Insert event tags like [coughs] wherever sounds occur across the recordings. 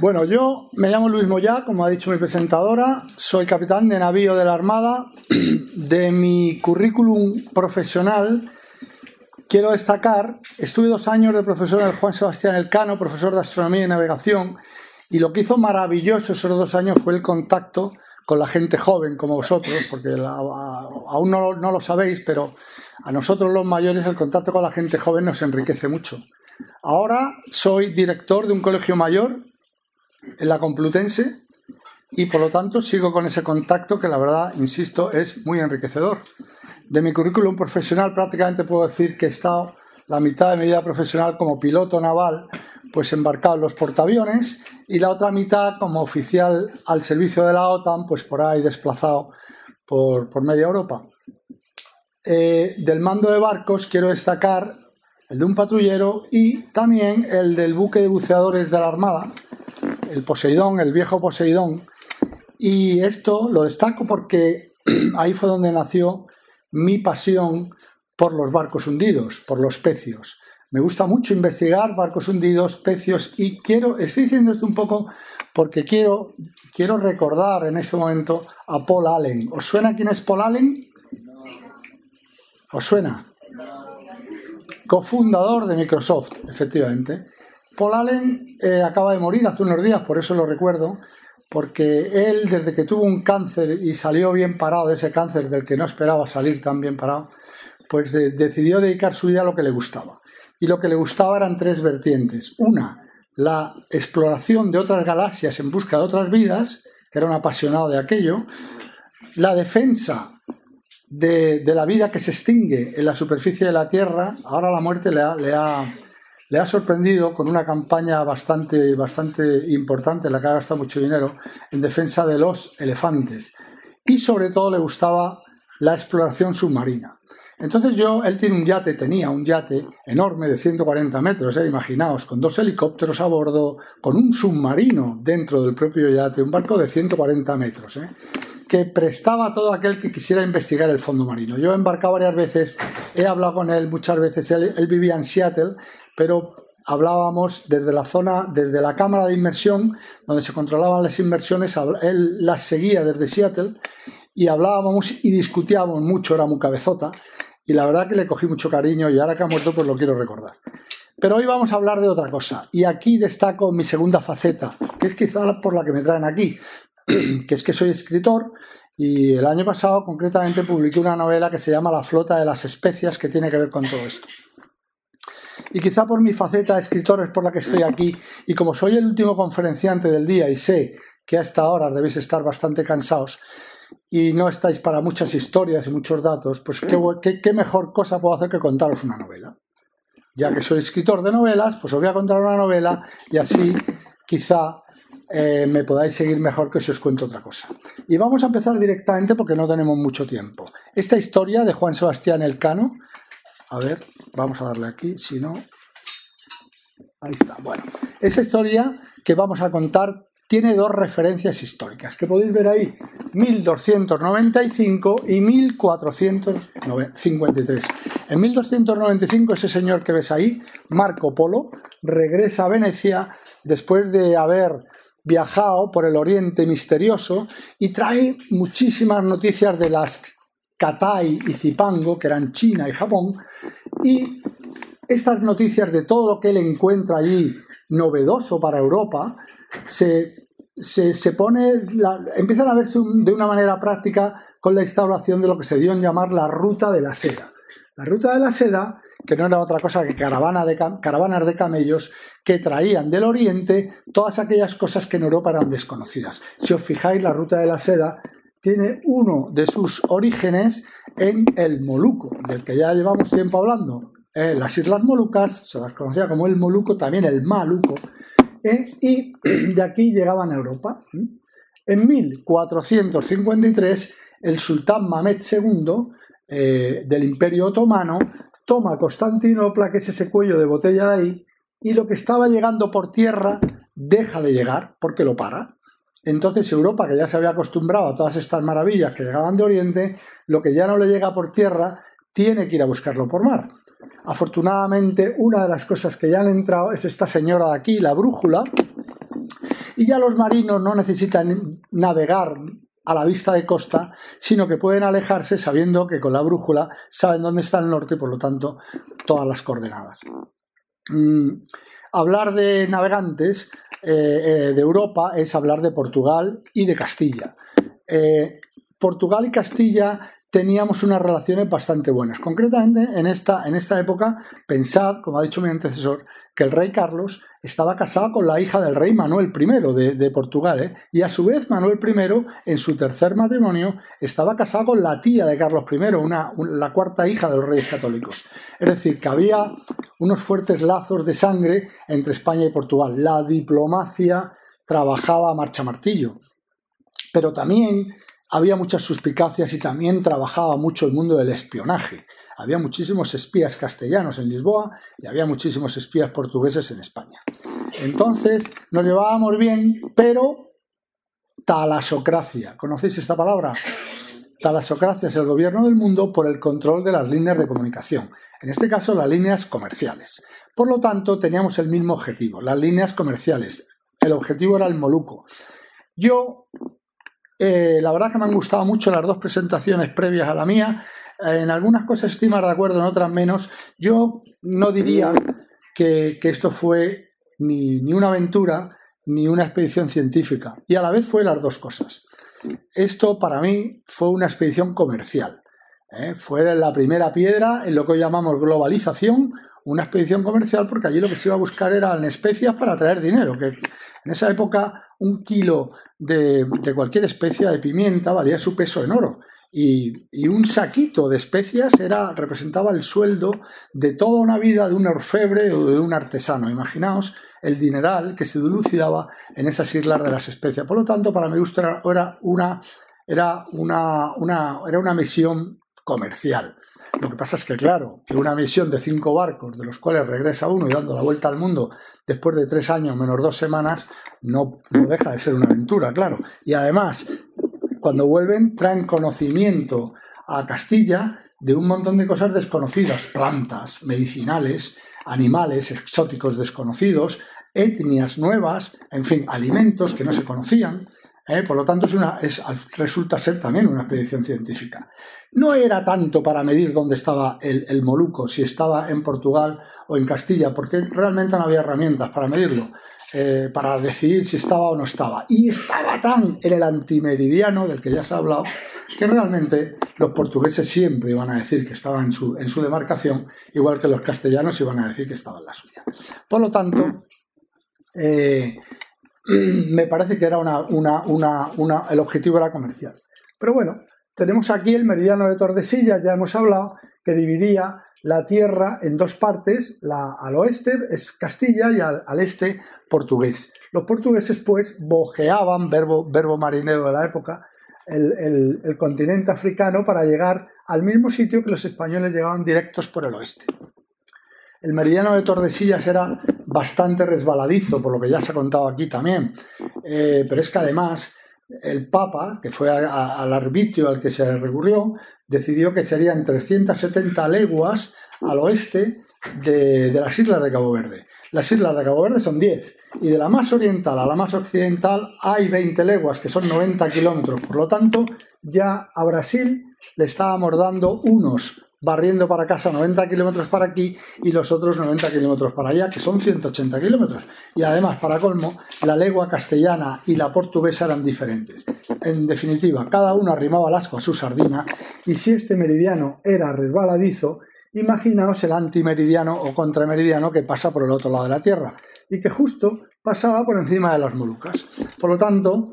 Bueno, yo me llamo Luis Moyá, como ha dicho mi presentadora, soy capitán de navío de la Armada. De mi currículum profesional quiero destacar, estuve dos años de profesor en el Juan Sebastián Elcano, profesor de astronomía y navegación, y lo que hizo maravilloso esos dos años fue el contacto con la gente joven como vosotros, porque aún no, no lo sabéis, pero a nosotros los mayores el contacto con la gente joven nos enriquece mucho. Ahora soy director de un colegio mayor en la Complutense y por lo tanto sigo con ese contacto que la verdad, insisto, es muy enriquecedor. De mi currículum profesional prácticamente puedo decir que he estado la mitad de mi vida profesional como piloto naval, pues embarcado en los portaaviones y la otra mitad como oficial al servicio de la OTAN, pues por ahí desplazado por, media Europa. Eh, del mando de barcos quiero destacar el de un patrullero y también el del buque de buceadores de la Armada, el Poseidón, el viejo Poseidón. Y esto lo destaco porque [clears throat] ahí fue donde nació mi pasión por los barcos hundidos, por los pecios. Me gusta mucho investigar barcos hundidos, pecios y quiero, estoy diciendo esto un poco porque quiero, quiero recordar en este momento a Paul Allen. ¿Os suena quién es Paul Allen? ¿Os suena? Cofundador de Microsoft, efectivamente. Paul Allen eh, acaba de morir hace unos días, por eso lo recuerdo, porque él desde que tuvo un cáncer y salió bien parado de ese cáncer del que no esperaba salir tan bien parado, pues decidió dedicar su vida a lo que le gustaba. Y lo que le gustaba eran tres vertientes. Una, la exploración de otras galaxias en busca de otras vidas, era un apasionado de aquello. La defensa de, la vida que se extingue en la superficie de la Tierra. Ahora la muerte le ha sorprendido con una campaña bastante, bastante importante, en la que ha gastado mucho dinero, en defensa de los elefantes. Y sobre todo le gustaba la exploración submarina. Entonces yo, él tiene un yate, tenía un yate enorme de 140 metros, ¿eh? imaginaos, con dos helicópteros a bordo, con un submarino dentro del propio yate, un barco de 140 metros. ¿eh? que prestaba a todo aquel que quisiera investigar el fondo marino. Yo he embarcado varias veces, he hablado con él muchas veces, él, vivía en Seattle, pero hablábamos desde la zona, desde la cámara de inmersión, donde se controlaban las inversiones, él las seguía desde Seattle y hablábamos y discutíamos mucho, era muy cabezota, y la verdad que le cogí mucho cariño y ahora que ha muerto pues lo quiero recordar. Pero hoy vamos a hablar de otra cosa, y aquí destaco mi segunda faceta, que es quizá por la que me traen aquí, [clears throat] que es que soy escritor y el año pasado concretamente publiqué una novela que se llama La flota de las especias que tiene que ver con todo esto. Y quizá por mi faceta de escritor es por la que estoy aquí y como soy el último conferenciante del día y sé que a esta debéis estar bastante cansados y no estáis para muchas historias y muchos datos, pues qué, qué mejor cosa puedo hacer que contaros una novela. Ya que soy escritor de novelas, pues os voy a contar una novela y así quizá eh, me podáis seguir mejor que si os cuento otra cosa. Y vamos a empezar directamente porque no tenemos mucho tiempo. Esta historia de Juan Sebastián Elcano, a ver, vamos a darle aquí, si no... Ahí está. Bueno, esa historia que vamos a contar tiene dos referencias históricas, que podéis ver ahí, 1295 y 1453. En 1295 ese señor que ves ahí, Marco Polo, regresa a Venecia después de haber viajado por el Oriente misterioso y trae muchísimas noticias de las Katai y Zipango, que eran China y Japón, y estas noticias de todo lo que él encuentra allí novedoso para Europa, se, se, pone, empiezan a verse de una manera práctica con la instauración de lo que se dio en llamar la ruta de la seda. La ruta de la seda que no era otra cosa que caravana de, caravanas de camellos que traían del oriente todas aquellas cosas que en Europa eran desconocidas. Si os fijáis, la ruta de la seda tiene uno de sus orígenes en el Moluco, del que ya llevamos tiempo hablando. En las Islas Molucas se las conocía como el Moluco, también el Maluco, ¿eh? y [clears throat] de aquí llegaban a Europa. En 1453, el sultán II eh, del Imperio Otomano toma Constantinopla, que es ese cuello de botella de ahí, y lo que estaba llegando por tierra deja de llegar porque lo para. Entonces Europa, que ya se había acostumbrado a todas estas maravillas que llegaban de Oriente, lo que ya no le llega por tierra, tiene que ir a buscarlo por mar. Afortunadamente, una de las cosas que ya han entrado es esta señora de aquí, la brújula, Y ya los marinos no necesitan navegar a la vista de costa, sino que pueden alejarse sabiendo que con la brújula saben dónde está el norte y por lo tanto todas las coordenadas. Mm, hablar de navegantes eh, eh, de Europa es hablar de Portugal y de Castilla. Eh, Portugal y Castilla teníamos unas relaciones bastante buenas. Concretamente, en esta, en esta época, pensad, como ha dicho mi antecesor, que el rey Carlos estaba casado con la hija del rey Manuel I de, Portugal, ¿eh? y a su vez Manuel I, en su tercer matrimonio, estaba casado con la tía de Carlos I, una, la cuarta hija de los reyes católicos. Es decir, que había unos fuertes lazos de sangre entre España y Portugal. La diplomacia trabajaba a marcha martillo. Pero también había muchas suspicacias y también trabajaba mucho el mundo del espionaje. Había muchísimos espías castellanos en Lisboa y había muchísimos espías portugueses en España. Entonces nos llevábamos bien, pero talasocracia. ¿Conocéis esta palabra? Talasocracia es el gobierno del mundo por el control de las líneas de comunicación, en este caso las líneas comerciales. Por lo tanto, teníamos el mismo objetivo, las líneas comerciales. El objetivo era el Moluco. Yo eh, la verdad que me han gustado mucho las dos presentaciones previas a la mía. Eh, en algunas cosas estoy más de acuerdo, en otras menos. Yo no diría que, esto fue ni, una aventura ni una expedición científica. Y a la vez fue las dos cosas. Esto para mí fue una expedición comercial. ¿eh? Fue la primera piedra en lo que hoy llamamos globalización, una expedición comercial, porque allí lo que se iba a buscar eran especias para traer dinero, que en esa época un kilo de, cualquier especia de pimienta valía su peso en oro. Y, un saquito de especias era, representaba el sueldo de toda una vida de un orfebre o de un artesano. Imaginaos el dineral que se dilucidaba en esas islas de las especias. Por lo tanto, para gusto era una, era una, una, era una misión comercial. Lo que pasa es que, claro, que una misión de cinco barcos, de los cuales regresa uno y dando la vuelta al mundo después de tres años menos dos semanas, no, deja de ser una aventura, claro. Y además, cuando vuelven, traen conocimiento a Castilla de un montón de cosas desconocidas, plantas, medicinales, animales exóticos desconocidos, etnias nuevas, en fin, alimentos que no se conocían. ¿Eh? Por lo tanto, es resulta ser también una expedición científica. No era tanto para medir dónde estaba el, Moluco, si estaba en Portugal o en Castilla, porque realmente no había herramientas para medirlo. Eh, para decidir si estaba o no estaba. Y estaba tan en el antimeridiano, del que ya se ha hablado, que realmente los portugueses siempre iban a decir que estaba en su, en su demarcación, igual que los castellanos iban a decir que estaba en la suya. Por lo tanto, eh, [clears throat] me parece que era una, una, el objetivo era comercial. Pero bueno, tenemos aquí el meridiano de Tordesillas, ya hemos hablado, que dividía la tierra en dos partes, la, al oeste es Castilla y al, este portugués. Los portugueses pues bojeaban, verbo, verbo marinero de la época, el, el continente africano para llegar al mismo sitio que los españoles llegaban directos por el oeste. El meridiano de Tordesillas era bastante resbaladizo, por lo que ya se ha contado aquí también, eh, pero es que además el Papa, que fue al arbitrio al que se recurrió, decidió que serían 370 leguas al oeste de, las islas de Cabo Verde. Las islas de Cabo Verde son 10 y de la más oriental a la más occidental hay 20 leguas, que son 90 kilómetros. Por lo tanto, ya a Brasil le estábamos dando unos barriendo para casa 90 kilómetros para aquí y los otros 90 kilómetros para allá, que son 180 kilómetros. Y además, para colmo, la lengua castellana y la portuguesa eran diferentes. En definitiva, cada uno arrimaba el asco a su sardina y si este meridiano era resbaladizo, imaginaos el antimeridiano o contrameridiano que pasa por el otro lado de la Tierra y que justo pasaba por encima de las Molucas. Por lo tanto,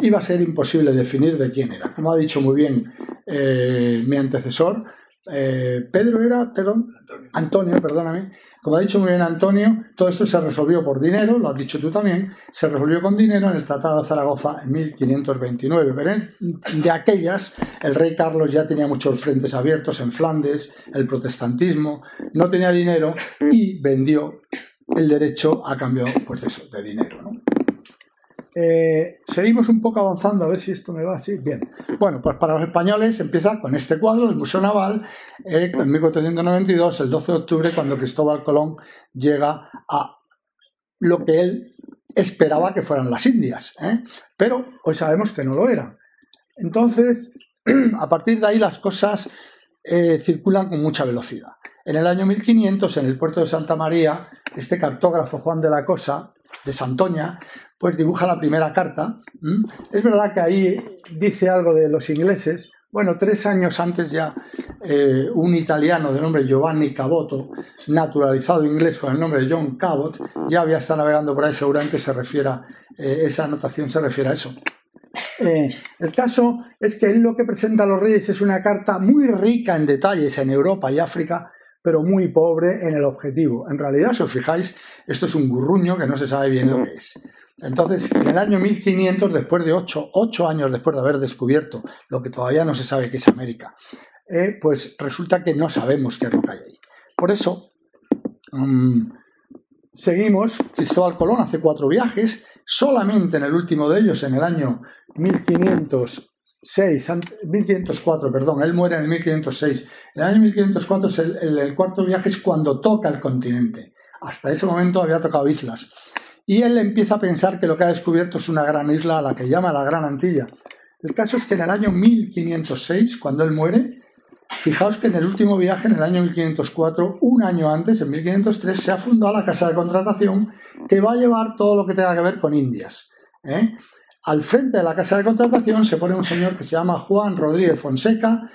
iba a ser imposible definir de quién era. Como ha dicho muy bien eh, mi antecesor, eh, Pedro era, perdón, Antonio. perdóname. Como ha dicho muy bien Antonio, todo esto se resolvió por dinero, lo has dicho tú también, se resolvió con dinero en el Tratado de Zaragoza en 1529. Pero de aquellas, el rey Carlos ya tenía muchos frentes abiertos en Flandes, el protestantismo, no tenía dinero y vendió el derecho a cambio pues eso, de dinero. ¿no? Eh, seguimos un poco avanzando, a ver si esto me va así. Bien. Bueno, pues para los españoles empieza con este cuadro del Museo Naval eh, en 1492, el 12 de octubre, cuando Cristóbal Colón llega a lo que él esperaba que fueran las Indias, ¿eh? pero hoy sabemos que no lo eran. Entonces, [clears throat] a partir de ahí las cosas circulan con mucha velocidad. En el año 1500, en el puerto de Santa María, este cartógrafo Juan de la Cosa, de Santoña, pues dibuja la primera carta. Es verdad que ahí dice algo de los ingleses. Bueno, tres años antes ya eh, un italiano de nombre Giovanni Caboto, naturalizado inglés con el nombre de John Cabot, ya había estado navegando por ahí, seguramente se refiera, eh, esa anotación se refiere a eso. Eh, el caso es que lo que presenta a los reyes es una carta muy rica en detalles en Europa y África, pero muy pobre en el objetivo. En realidad, si os fijáis, esto es un gurruño que no se sabe bien lo que es. Entonces, en el año 1500, después de ocho, años después de haber descubierto lo que todavía no se sabe que es América, eh, pues resulta que no sabemos qué es lo que hay ahí. Por eso, mm, seguimos, Cristóbal Colón hace cuatro viajes, solamente en el último de ellos, en el año 1506, 1504, perdón, él muere en el 1506. El año 1504 es el, cuarto viaje, es cuando toca el continente. Hasta ese momento había tocado islas. Y él empieza a pensar que lo que ha descubierto es una gran isla a la que llama la Gran Antilla. El caso es que en el año 1506, cuando él muere, fijaos que en el último viaje, en el año 1504, un año antes, en 1503, se ha fundado la casa de contratación que va a llevar todo lo que tenga que ver con Indias. ¿eh? Al frente de la casa de contratación se pone un señor que se llama Juan Rodríguez Fonseca,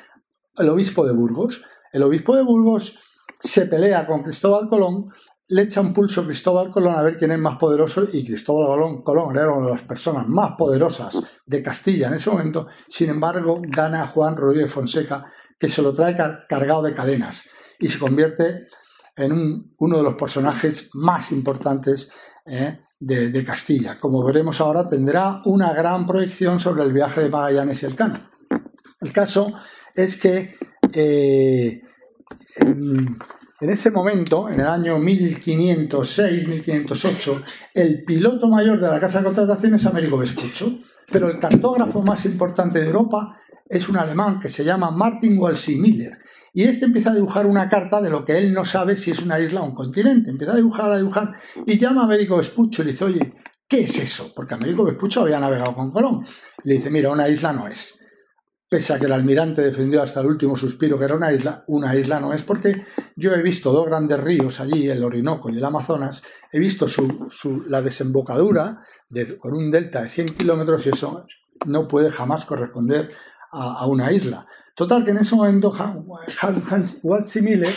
el obispo de Burgos. El obispo de Burgos se pelea con Cristóbal Colón, le echa un pulso a Cristóbal Colón a ver quién es más poderoso y Cristóbal Colón, Colón era una de las personas más poderosas de Castilla en ese momento. Sin embargo, gana a Juan Rodríguez Fonseca, que se lo trae cargado de cadenas y se convierte en uno de los personajes más importantes eh, de, Castilla. Como veremos ahora, tendrá una gran proyección sobre el viaje de Magallanes y el Cano. El caso es que eh, en, ese momento, en el año 1506-1508, el piloto mayor de la Casa de Contratación es Américo Vespucho, pero el cartógrafo más importante de Europa es un alemán que se llama Martin Walsey Miller y este empieza a dibujar una carta de lo que él no sabe si es una isla o un continente. Empieza a dibujar, a dibujar, y llama a Américo Vespucho y le dice, oye, ¿qué es eso? Porque Américo Vespucho había navegado con Colón. le dice, mira, una isla no es. Pese a que el almirante defendió hasta el último suspiro que era una isla, una isla no es porque yo he visto dos grandes ríos allí, el Orinoco y el Amazonas, he visto su, la desembocadura con un delta de 100 kilómetros y eso no puede jamás corresponder a, una isla. Total, que en ese momento Hans Miller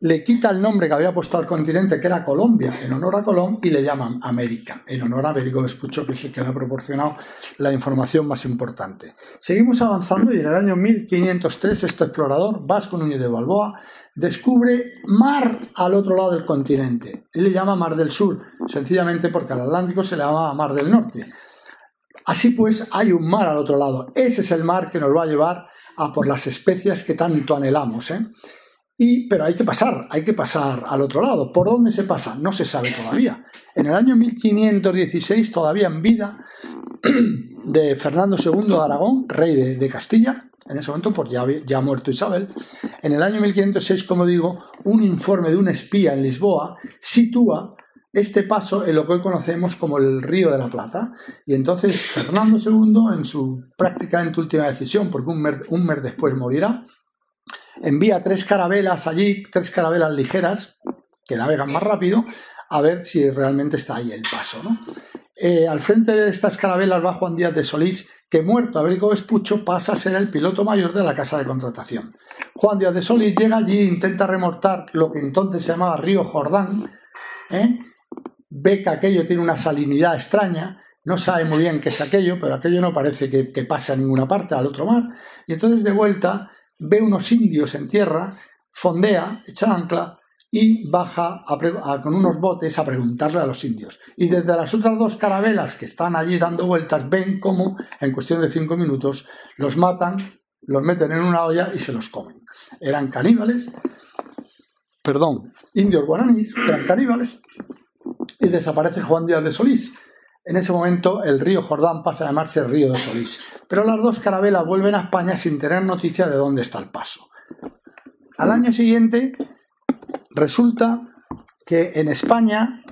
le quita el nombre que había puesto al continente, que era Colombia, en honor a Colón, y le llaman América, en honor a Américo Vespucho, que es el que le ha proporcionado la información más importante. Seguimos avanzando y en el año 1503 este explorador, Vasco Núñez de Balboa, descubre mar al otro lado del continente. Él le llama Mar del Sur, sencillamente porque al Atlántico se le llama Mar del Norte. Así pues, hay un mar al otro lado. Ese es el mar que nos va a llevar a por las especias que tanto anhelamos. ¿eh? Pero hay que pasar, hay que pasar al otro lado. ¿Por dónde se pasa? No se sabe todavía. En el año 1516, todavía en vida [clears throat] de Fernando II de Aragón, rey de, Castilla, en ese momento, pues ya, ya muerto Isabel, en el año 1506, como digo, un informe de un espía en Lisboa sitúa este paso en lo que hoy conocemos como el Río de la Plata. Y entonces Fernando II, en su prácticamente última decisión, porque un mes, después morirá, envía tres carabelas allí, tres carabelas ligeras, que navegan más rápido, a ver si realmente está ahí el paso. Eh, al frente de estas carabelas va Juan Díaz de Solís, que muerto Américo Vespucho pasa a ser el piloto mayor de la casa de contratación. Juan Díaz de Solís llega allí e intenta remortar lo que entonces se llamaba Río Jordán, ¿eh? ve que aquello tiene una salinidad extraña, no sabe muy bien qué es aquello, pero aquello no parece que, pase a ninguna parte, al otro mar, y entonces de vuelta ve unos indios en tierra, fondea, echa ancla y baja con unos botes a preguntarle a los indios. Y desde las otras dos carabelas que están allí dando vueltas, ven cómo en cuestión de cinco minutos los matan, los meten en una olla y se los comen. Eran caníbales, perdón, indios guaraníes, eran caníbales y desaparece Juan Díaz de Solís. En ese momento el río Jordán pasa a llamarse Río de Solís. Pero las dos carabelas vuelven a España sin tener noticia de dónde está el paso. Al año siguiente resulta que en España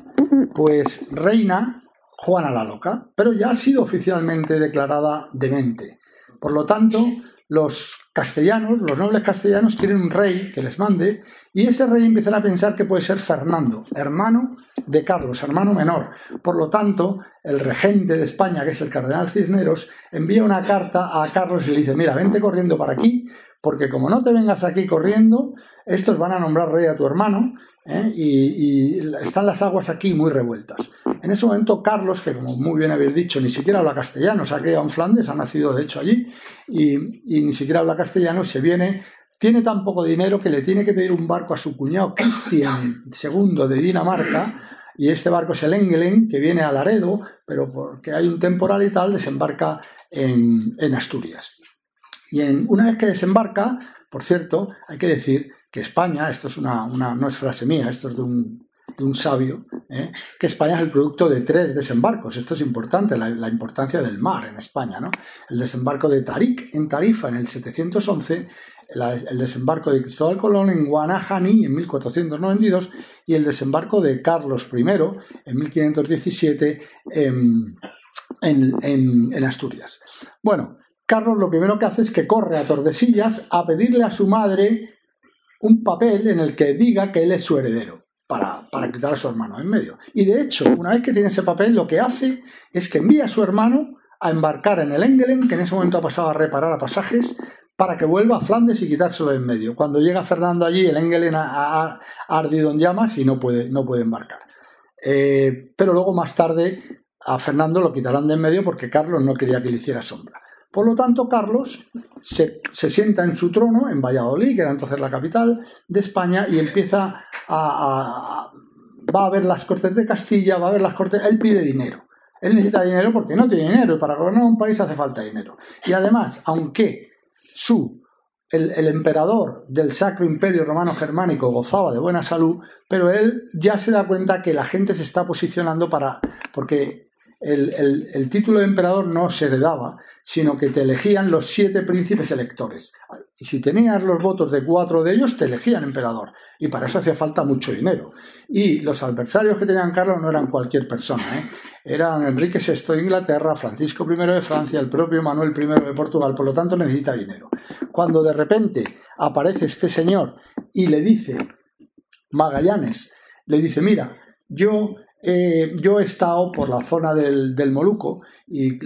pues reina Juana la Loca, pero ya ha sido oficialmente declarada demente. Por lo tanto, los castellanos, los nobles castellanos, quieren un rey que les mande y ese rey empiezan a pensar que puede ser Fernando, hermano de Carlos, hermano menor. Por lo tanto, el regente de España, que es el cardenal Cisneros, envía una carta a Carlos y le dice, mira, vente corriendo para aquí, porque como no te vengas aquí corriendo, estos van a nombrar rey a tu hermano ¿eh? y, están las aguas aquí muy revueltas. En ese momento Carlos, que como muy bien habéis dicho, ni siquiera habla castellano, se ha criado en Flandes, ha nacido de hecho allí, y, ni siquiera habla castellano, se viene tiene tan poco dinero que le tiene que pedir un barco a su cuñado Cristian II de Dinamarca, y este barco es el Engelen, que viene a Laredo, pero porque hay un temporal y tal, desembarca en, Asturias. Y en, una vez que desembarca, por cierto, hay que decir que España, esto es una, no es frase mía, esto es de un, de un sabio, ¿eh? que España es el producto de tres desembarcos. Esto es importante, la, importancia del mar en España. ¿no? El desembarco de Tarik en Tarifa en el 711, el desembarco de Cristóbal Colón en Guanahani en 1492 y el desembarco de Carlos I en 1517 en, en, en Asturias. Bueno, Carlos lo primero que hace es que corre a Tordesillas a pedirle a su madre un papel en el que diga que él es su heredero para, para quitar a su hermano en medio. Y de hecho, una vez que tiene ese papel, lo que hace es que envía a su hermano a embarcar en el Engelen, que en ese momento ha pasado a reparar a pasajes, para que vuelva a Flandes y quitárselo en medio. Cuando llega Fernando allí, el Engelen ha, ardido en llamas y no puede, no puede embarcar. Eh, pero luego más tarde a Fernando lo quitarán de en medio porque Carlos no quería que le hiciera sombra. Por lo tanto, Carlos se, sienta en su trono en Valladolid, que era entonces la capital de España, y empieza a, va a ver las cortes de Castilla, va a ver las cortes, él pide dinero. Él necesita dinero porque no tiene dinero y para gobernar un país hace falta dinero. Y además, aunque su el, el, emperador del Sacro Imperio Romano Germánico gozaba de buena salud, pero él ya se da cuenta que la gente se está posicionando para. porque el, título de emperador no se heredaba, sino que te elegían los siete príncipes electores. Y si tenías los votos de cuatro de ellos, te elegían emperador. Y para eso hacía falta mucho dinero. Y los adversarios que tenían Carlos no eran cualquier persona. ¿eh? Eran Enrique VI de Inglaterra, Francisco I de Francia, el propio Manuel I de Portugal. Por lo tanto, necesita dinero. Cuando de repente aparece este señor y le dice, Magallanes, le dice, mira, yo eh, yo he estado por la zona del, Moluco y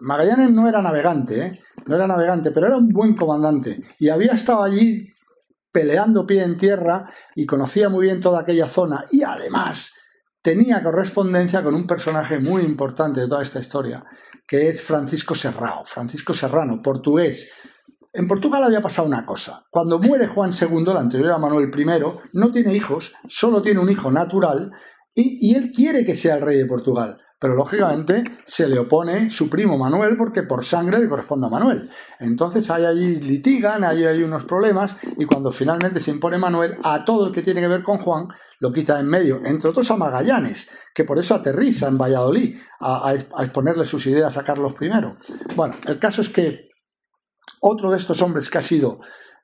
Magallanes no era navegante, ¿eh? no era navegante, pero era un buen comandante y había estado allí peleando pie en tierra y conocía muy bien toda aquella zona y además tenía correspondencia con un personaje muy importante de toda esta historia, que es Francisco Serrao, Francisco Serrano, portugués. En Portugal había pasado una cosa. Cuando muere Juan II, el anterior a Manuel I, no tiene hijos, solo tiene un hijo natural y, él quiere que sea el rey de Portugal, pero lógicamente se le opone su primo Manuel porque por sangre le corresponde a Manuel. Entonces hay allí litigan, hay, hay unos problemas y cuando finalmente se impone Manuel, a todo el que tiene que ver con Juan lo quita en medio, entre otros a Magallanes, que por eso aterriza en Valladolid a, a exponerle sus ideas a Carlos I. Bueno, el caso es que otro de estos hombres que ha sido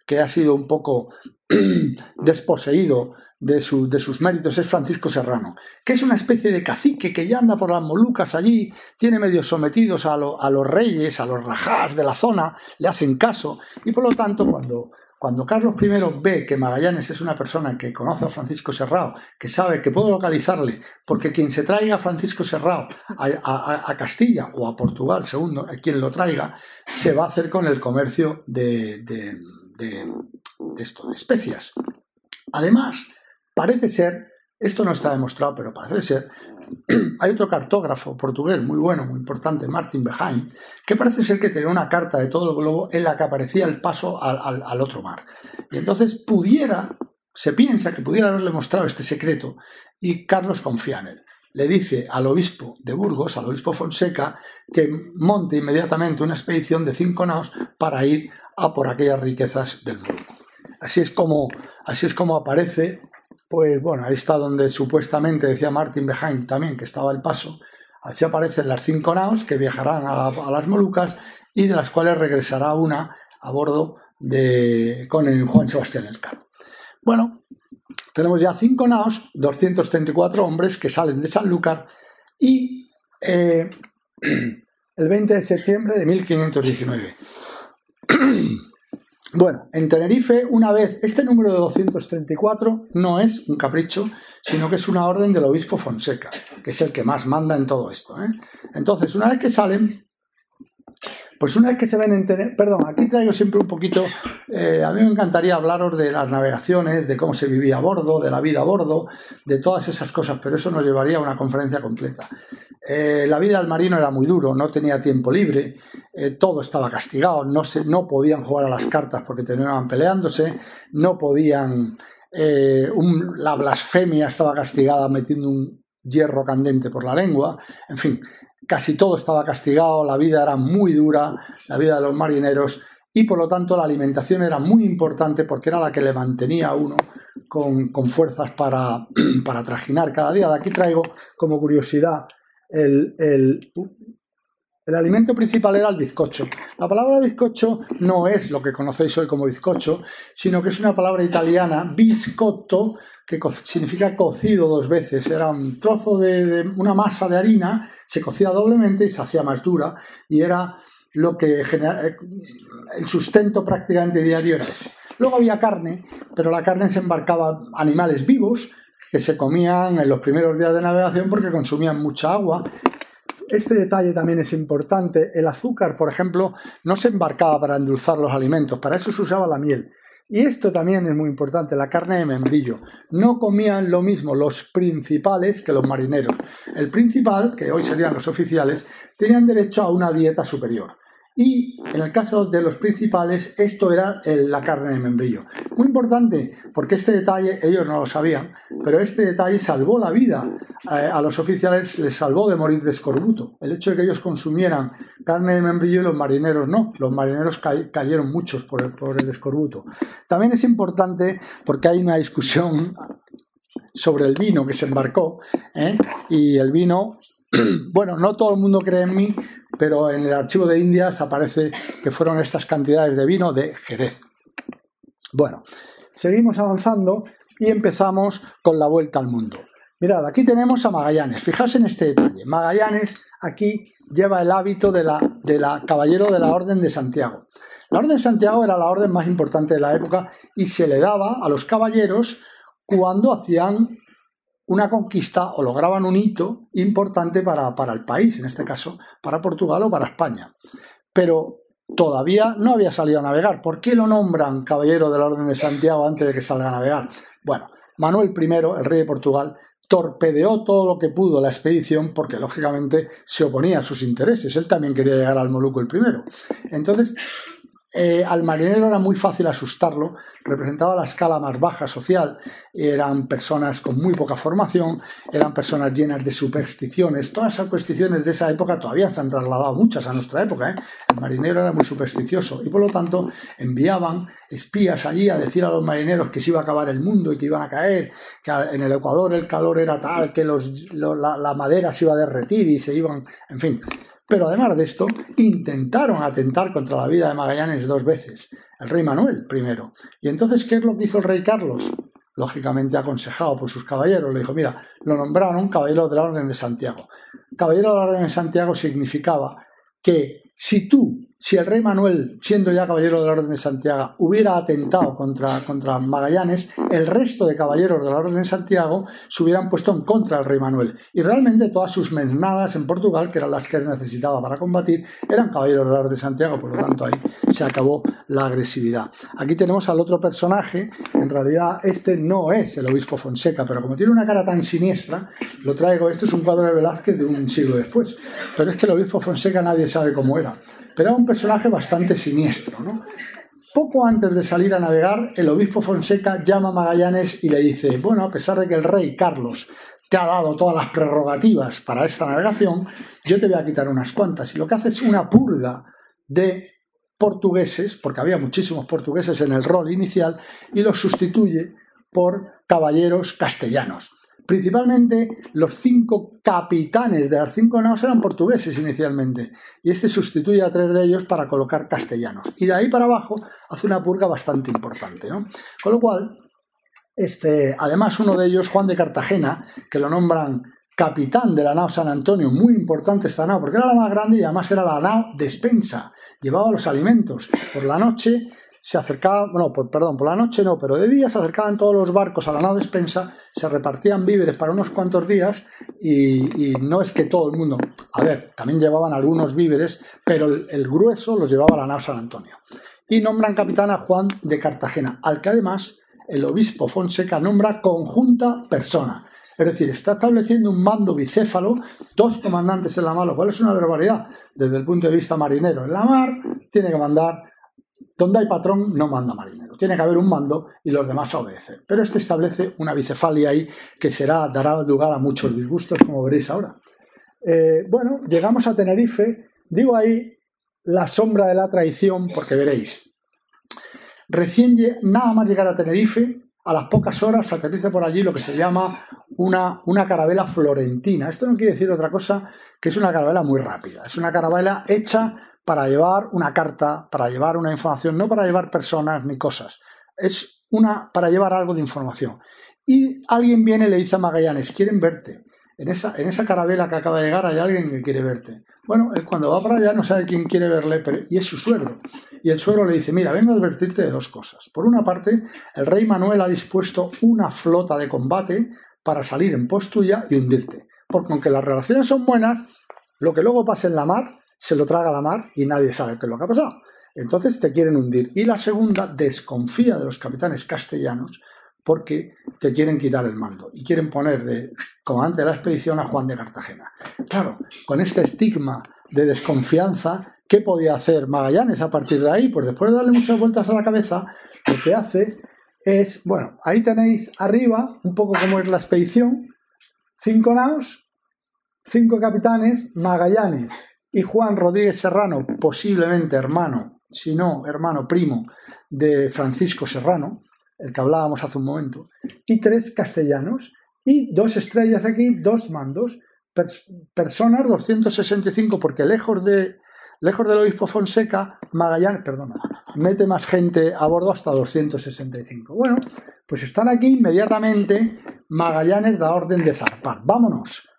que ha sido un poco [clears throat] desposeído de, sus méritos es Francisco Serrano, que es una especie de cacique que ya anda por las Molucas allí, tiene medios sometidos a, los reyes, a los rajás de la zona, le hacen caso, y por lo tanto cuando, cuando Carlos I ve que Magallanes es una persona que conoce a Francisco Serrao, que sabe que puede localizarle, porque quien se traiga a Francisco Serrao a, Castilla o a Portugal, segundo, quien lo traiga, se va a hacer con el comercio de, esto, de especias. Además, parece ser, esto no está demostrado, pero parece ser, [clears throat] hay otro cartógrafo portugués muy bueno, muy importante, Martin Behaim, que parece ser que tenía una carta de todo el globo en la que aparecía el paso al, al otro mar. Y entonces pudiera, se piensa que pudiera haberle mostrado este secreto y Carlos confía en él le dice al obispo de Burgos, al obispo Fonseca, que monte inmediatamente una expedición de cinco naos para ir a por aquellas riquezas del mundo. Así es como, así es como aparece, pues bueno, ahí está donde supuestamente decía Martin Behind también que estaba el paso. Así aparecen las cinco naos que viajarán a, las Molucas y de las cuales regresará una a bordo de, con el Juan Sebastián Elcano. Bueno, tenemos ya cinco naos, 234 hombres que salen de Sanlúcar y eh, [clears throat] el 20 de septiembre de 1519. [clears throat] Bueno, en Tenerife, una vez, este número de 234 no es un capricho, sino que es una orden del obispo Fonseca, que es el que más manda en todo esto. ¿eh? Entonces, una vez que salen, pues una vez que se ven en perdón, aquí traigo siempre un poquito, eh, a mí me encantaría hablaros de las navegaciones, de cómo se vivía a bordo, de la vida a bordo, de todas esas cosas, pero eso nos llevaría a una conferencia completa. Eh, la vida del marino era muy duro, no tenía tiempo libre, eh, todo estaba castigado, no, se, no podían jugar a las cartas porque terminaban peleándose, no podían... la blasfemia estaba castigada metiendo un hierro candente por la lengua, en fin, casi todo estaba castigado, la vida era muy dura, la vida de los marineros, y por lo tanto la alimentación era muy importante porque era la que le mantenía a uno con, fuerzas para, [clears throat] para, trajinar cada día. De aquí traigo como curiosidad el, el alimento principal era el bizcocho. La palabra bizcocho no es lo que conocéis hoy como bizcocho, sino que es una palabra italiana, biscotto, que significa cocido dos veces. Era un trozo de, una masa de harina, se cocía doblemente y se hacía más dura, y era lo que el sustento prácticamente diario era ese. Luego había carne, pero la carne se embarcaba animales vivos que se comían en los primeros días de navegación porque consumían mucha agua este detalle también es importante. El azúcar, por ejemplo, no se embarcaba para endulzar los alimentos, para eso se usaba la miel. Y esto también es muy importante, la carne de membrillo. No comían lo mismo los principales que los marineros. El principal, que hoy serían los oficiales, tenían derecho a una dieta superior. Y en el caso de los principales, esto era la carne de membrillo. Muy importante, porque este detalle ellos no lo sabían, pero este detalle salvó la vida eh, a los oficiales, les salvó de morir de escorbuto. El hecho de que ellos consumieran carne de membrillo y los marineros no. Los marineros cayeron muchos por el, por el escorbuto. También es importante porque hay una discusión sobre el vino que se embarcó ¿eh? y el vino [clears throat] bueno, no todo el mundo cree en mí, pero en el archivo de Indias aparece que fueron estas cantidades de vino de Jerez. Bueno, seguimos avanzando y empezamos con la vuelta al mundo. Mirad, aquí tenemos a Magallanes. Fijaos en este detalle. Magallanes aquí lleva el hábito de la, de la caballero de la Orden de Santiago. La Orden de Santiago era la orden más importante de la época y se le daba a los caballeros cuando hacían una conquista o lograban un hito importante para, para el país, en este caso para Portugal o para España. Pero todavía no había salido a navegar. ¿Por qué lo nombran caballero de la Orden de Santiago antes de que salga a navegar? Bueno, Manuel I, el rey de Portugal, torpedeó todo lo que pudo la expedición porque lógicamente se oponía a sus intereses. Él también quería llegar al Moluco el primero. Entonces eh, al marinero era muy fácil asustarlo, representaba la escala más baja social, eran personas con muy poca formación, eran personas llenas de supersticiones, todas esas cuestiones de esa época todavía se han trasladado muchas a nuestra época, ¿eh? el marinero era muy supersticioso y por lo tanto enviaban espías allí a decir a los marineros que se iba a acabar el mundo y que iban a caer, que en el Ecuador el calor era tal, que la madera se iba a derretir y se iban, en fin, pero además de esto, intentaron atentar contra la vida de Magallanes dos veces, el rey Manuel primero. Y entonces, ¿qué es lo que hizo el rey Carlos? Lógicamente aconsejado por sus caballeros, le dijo, mira, lo nombraron caballero de la Orden de Santiago. Caballero de la Orden de Santiago significaba que si tú si el rey Manuel, siendo ya caballero de la Orden de Santiago, hubiera atentado contra, contra Magallanes, el resto de caballeros de la Orden de Santiago se hubieran puesto en contra del rey Manuel. Y realmente todas sus mesnadas en Portugal, que eran las que necesitaba para combatir, eran caballeros de la Orden de Santiago, por lo tanto ahí se acabó la agresividad. Aquí tenemos al otro personaje, en realidad este no es el obispo Fonseca, pero como tiene una cara tan siniestra, lo traigo, este es un cuadro de Velázquez de un siglo después, pero es que el obispo Fonseca nadie sabe cómo era pero era un personaje bastante siniestro. Poco antes de salir a navegar, el obispo Fonseca llama a Magallanes y le dice, bueno, a pesar de que el rey Carlos te ha dado todas las prerrogativas para esta navegación, yo te voy a quitar unas cuantas. Y lo que hace es una purga de portugueses, porque había muchísimos portugueses en el rol inicial, y los sustituye por caballeros castellanos. Principalmente los cinco capitanes de las cinco naos eran portugueses inicialmente, y este sustituye a tres de ellos para colocar castellanos. Y de ahí para abajo hace una purga bastante importante. ¿no? Con lo cual, este, además uno de ellos, Juan de Cartagena, que lo nombran capitán de la nao San Antonio, muy importante esta nao, porque era la más grande y además era la nao despensa, llevaba los alimentos. Por la noche se acercaba, bueno, perdón, por la noche no, pero de día se acercaban todos los barcos a la nao despensa, se repartían víveres para unos cuantos días y, no es que todo el mundo, a ver, también llevaban algunos víveres, pero el, grueso los llevaba la nao San Antonio. Y nombran capitán a Juan de Cartagena, al que además el obispo Fonseca nombra conjunta persona. Es decir, está estableciendo un mando bicéfalo, dos comandantes en la mar, lo cual es una barbaridad desde el punto de vista marinero. En la mar tiene que mandar donde hay patrón no manda marinero. Tiene que haber un mando y los demás obedecen. Pero este establece una bicefalia ahí que será, dará lugar a muchos disgustos, como veréis ahora. Eh, bueno, llegamos a Tenerife. Digo ahí la sombra de la traición, porque veréis. Recién nada más llegar a Tenerife, a las pocas horas aterriza por allí lo que se llama una, una carabela florentina. Esto no quiere decir otra cosa que es una carabela muy rápida. Es una carabela hecha para llevar una carta, para llevar una información, no para llevar personas ni cosas. Es una para llevar algo de información. Y alguien viene y le dice a Magallanes, quieren verte. En esa, en esa carabela que acaba de llegar hay alguien que quiere verte. Bueno, él cuando va para allá no sabe quién quiere verle, pero, y es su suegro. Y el suegro le dice, mira, vengo a advertirte de dos cosas. Por una parte, el rey Manuel ha dispuesto una flota de combate para salir en pos tuya y hundirte. Porque aunque las relaciones son buenas, lo que luego pase en la mar se lo traga la mar y nadie sabe qué es lo que ha pasado. Entonces te quieren hundir. Y la segunda, desconfía de los capitanes castellanos porque te quieren quitar el mando y quieren poner de comandante de la expedición a Juan de Cartagena. Claro, con este estigma de desconfianza, ¿qué podía hacer Magallanes a partir de ahí? Pues después de darle muchas vueltas a la cabeza, lo que hace es, bueno, ahí tenéis arriba un poco cómo es la expedición, cinco naos, cinco capitanes, Magallanes, y Juan Rodríguez Serrano, posiblemente hermano, si no hermano primo de Francisco Serrano, el que hablábamos hace un momento, y tres castellanos, y dos estrellas aquí, dos mandos, personas 265, porque lejos de lejos del obispo Fonseca, Magallanes, perdona, mete más gente a bordo hasta 265. Bueno, pues están aquí inmediatamente, Magallanes da orden de zarpar. Vámonos.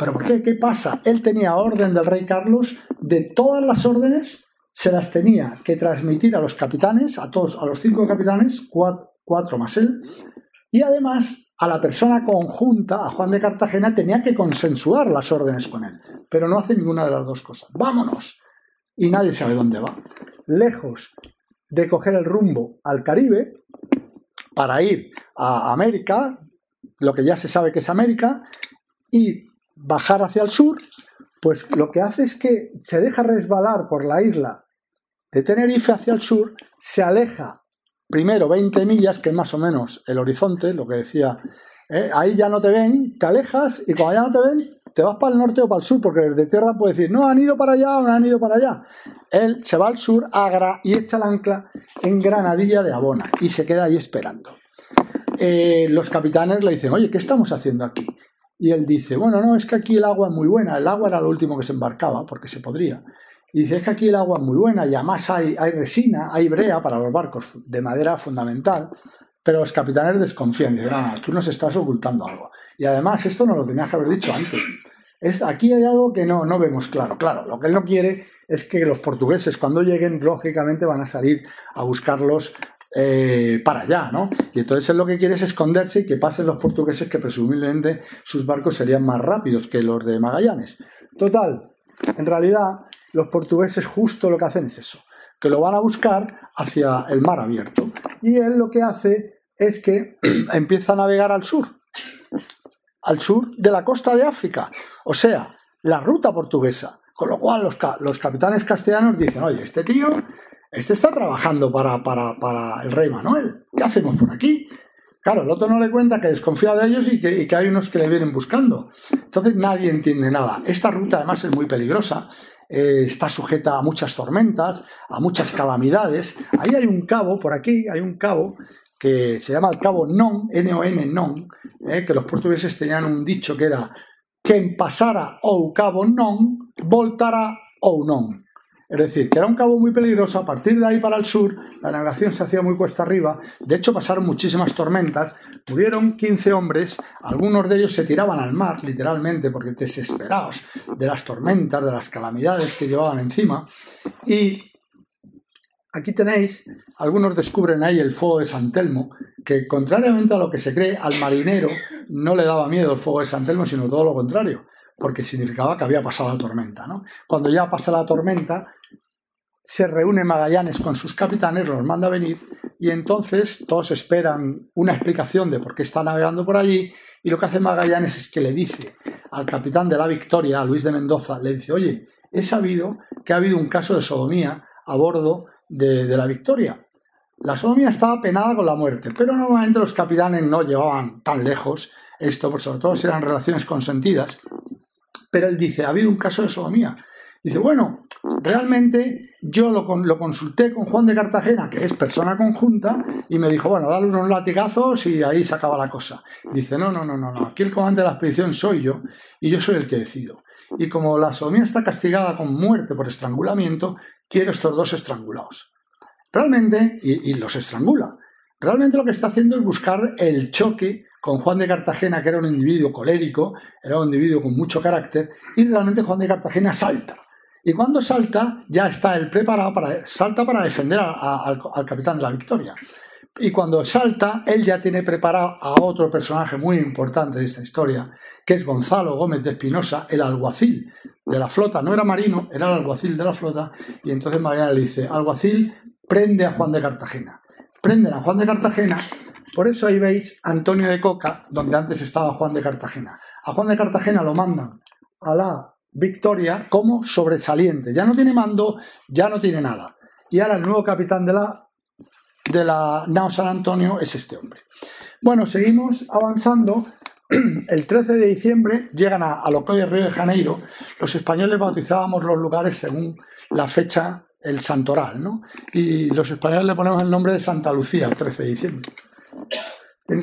¿Pero por qué? ¿Qué pasa? Él tenía orden del rey Carlos de todas las órdenes, se las tenía que transmitir a los capitanes, a todos, a los cinco capitanes, cuatro, más él, y además a la persona conjunta, a Juan de Cartagena, tenía que consensuar las órdenes con él. Pero no hace ninguna de las dos cosas. ¡Vámonos! Y nadie sabe dónde va. Lejos de coger el rumbo al Caribe para ir a América, lo que ya se sabe que es América, y bajar hacia el sur, pues lo que hace es que se deja resbalar por la isla de Tenerife hacia el sur, se aleja primero 20 millas, que es más o menos el horizonte, lo que decía, ¿eh? ahí ya no te ven, te alejas y cuando ya no te ven, te vas para el norte o para el sur, porque desde tierra puede decir, no, han ido para allá o no han ido para allá. Él se va al sur, agra y echa el ancla en Granadilla de Abona y se queda ahí esperando. Eh, los capitanes le dicen, oye, ¿qué estamos haciendo aquí? Y él dice, bueno, no, es que aquí el agua es muy buena. El agua era lo último que se embarcaba, porque se podría. Y dice, es que aquí el agua es muy buena y además hay, hay resina, hay brea para los barcos de madera fundamental. Pero los capitanes desconfían, dicen, no, tú nos estás ocultando algo. Y además esto no lo tenías que haber dicho antes. Es, aquí hay algo que no, no vemos claro. Claro, lo que él no quiere es que los portugueses cuando lleguen, lógicamente van a salir a buscarlos eh, para allá, ¿no? Y entonces él lo que quiere es esconderse y que pasen los portugueses que presumiblemente sus barcos serían más rápidos que los de Magallanes. Total, en realidad los portugueses justo lo que hacen es eso, que lo van a buscar hacia el mar abierto. Y él lo que hace es que [clears throat] empieza a navegar al sur, al sur de la costa de África, o sea, la ruta portuguesa. Con lo cual los, los capitanes castellanos dicen, oye, este tío este está trabajando para, para, el rey Manuel. ¿Qué hacemos por aquí? Claro, el otro no le cuenta que desconfía de ellos y que, hay unos que le vienen buscando. Entonces nadie entiende nada. Esta ruta además es muy peligrosa. Eh, está sujeta a muchas tormentas, a muchas calamidades. Ahí hay un cabo, por aquí hay un cabo que se llama el cabo Non, N-O-N, Non, eh, que los portugueses tenían un dicho que era quien pasara o cabo non, voltará o non. Es decir, que era un cabo muy peligroso. A partir de ahí para el sur, la navegación se hacía muy cuesta arriba. De hecho, pasaron muchísimas tormentas. Murieron 15 hombres. Algunos de ellos se tiraban al mar, literalmente, porque desesperados de las tormentas, de las calamidades que llevaban encima. Y Aquí tenéis, algunos descubren ahí el fuego de San Telmo, que contrariamente a lo que se cree, al marinero no le daba miedo el fuego de San Telmo, sino todo lo contrario, porque significaba que había pasado la tormenta. ¿no? Cuando ya pasa la tormenta, se reúne Magallanes con sus capitanes, los manda a venir, y entonces todos esperan una explicación de por qué está navegando por allí, y lo que hace Magallanes es que le dice al capitán de la Victoria, a Luis de Mendoza, le dice, oye, he sabido que ha habido un caso de sodomía a bordo de, la victoria. La sodomía estaba penada con la muerte, pero normalmente los capitanes no llevaban tan lejos esto, sobre todo si eran relaciones consentidas. Pero él dice, ha habido un caso de sodomía. Dice, bueno, realmente yo lo, consulté con Juan de Cartagena, que es persona conjunta, y me dijo, bueno, dale unos latigazos y ahí se acaba la cosa. Dice, no, no, no, no, no, aquí el comandante de la expedición soy yo, y yo soy el que decido. Y como la sodomía está castigada con muerte por estrangulamiento, quiero estos dos estrangulados. Realmente, y, los estrangula, realmente lo que está haciendo es buscar el choque con Juan de Cartagena, que era un individuo colérico, era un individuo con mucho carácter, y realmente Juan de Cartagena salta. Y cuando salta, ya está él preparado para, salta para defender al, capitán de la victoria. Y cuando salta, él ya tiene preparado a otro personaje muy importante de esta historia, que es Gonzalo Gómez de Espinosa, el alguacil de la flota. No era marino, era el alguacil de la flota. Y entonces Mariana le dice, alguacil, prende a Juan de Cartagena. Prenden a Juan de Cartagena. Por eso ahí veis Antonio de Coca, donde antes estaba Juan de Cartagena. A Juan de Cartagena lo mandan a la Victoria como sobresaliente. Ya no tiene mando, ya no tiene nada. Y ahora el nuevo capitán de la de la Nao San Antonio es este hombre. Bueno, seguimos avanzando. [clears throat] El 13 de diciembre llegan a, lo que hoy es Río de Janeiro. Los españoles bautizábamos los lugares según la fecha, el santoral, ¿no? Y los españoles le ponemos el nombre de Santa Lucía, el 13 de diciembre. En,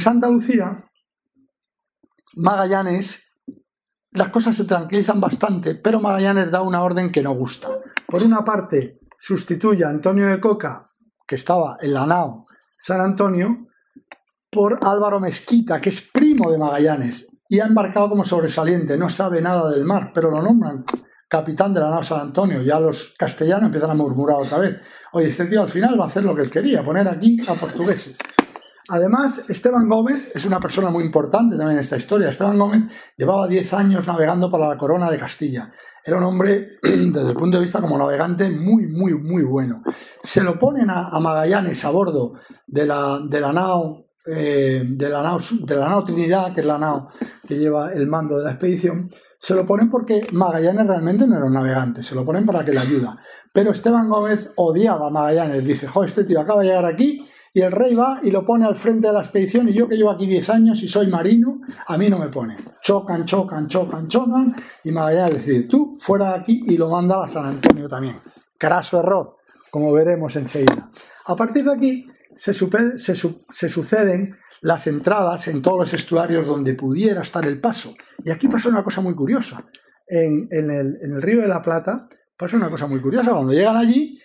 Santa Lucía, Magallanes, las cosas se tranquilizan bastante, pero Magallanes da una orden que no gusta. Por una parte, sustituye a Antonio de Coca que estaba en la nao San Antonio, por Álvaro Mezquita, que es primo de Magallanes y ha embarcado como sobresaliente, no sabe nada del mar, pero lo nombran capitán de la nao San Antonio. Ya los castellanos empiezan a murmurar otra vez, oye, este tío al final va a hacer lo que él quería, poner aquí a portugueses. Además, Esteban Gómez es una persona muy importante también en esta historia. Esteban Gómez llevaba 10 años navegando para la corona de Castilla. Era un hombre, [clears throat] desde el punto de vista como navegante, muy, muy, muy bueno. Se lo ponen a, Magallanes a bordo de la, de la nao eh, de, la nao, de la nao Trinidad, que es la nao que lleva el mando de la expedición, se lo ponen porque Magallanes realmente no era un navegante, se lo ponen para que le ayuda. Pero Esteban Gómez odiaba a Magallanes, dice, jo, este tío acaba de llegar aquí y el rey va y lo pone al frente de la expedición y yo que llevo aquí 10 años y soy marino, a mí no me pone. Chocan, chocan, chocan, chocan y Magallanes decir, tú fuera de aquí y lo manda a San Antonio también. Craso error, como veremos enseguida. A partir de aquí se, se suceden las entradas en todos los estuarios donde pudiera estar el paso. Y aquí pasa una cosa muy curiosa. En, el, río de la Plata pasa una cosa muy curiosa. Cuando llegan allí,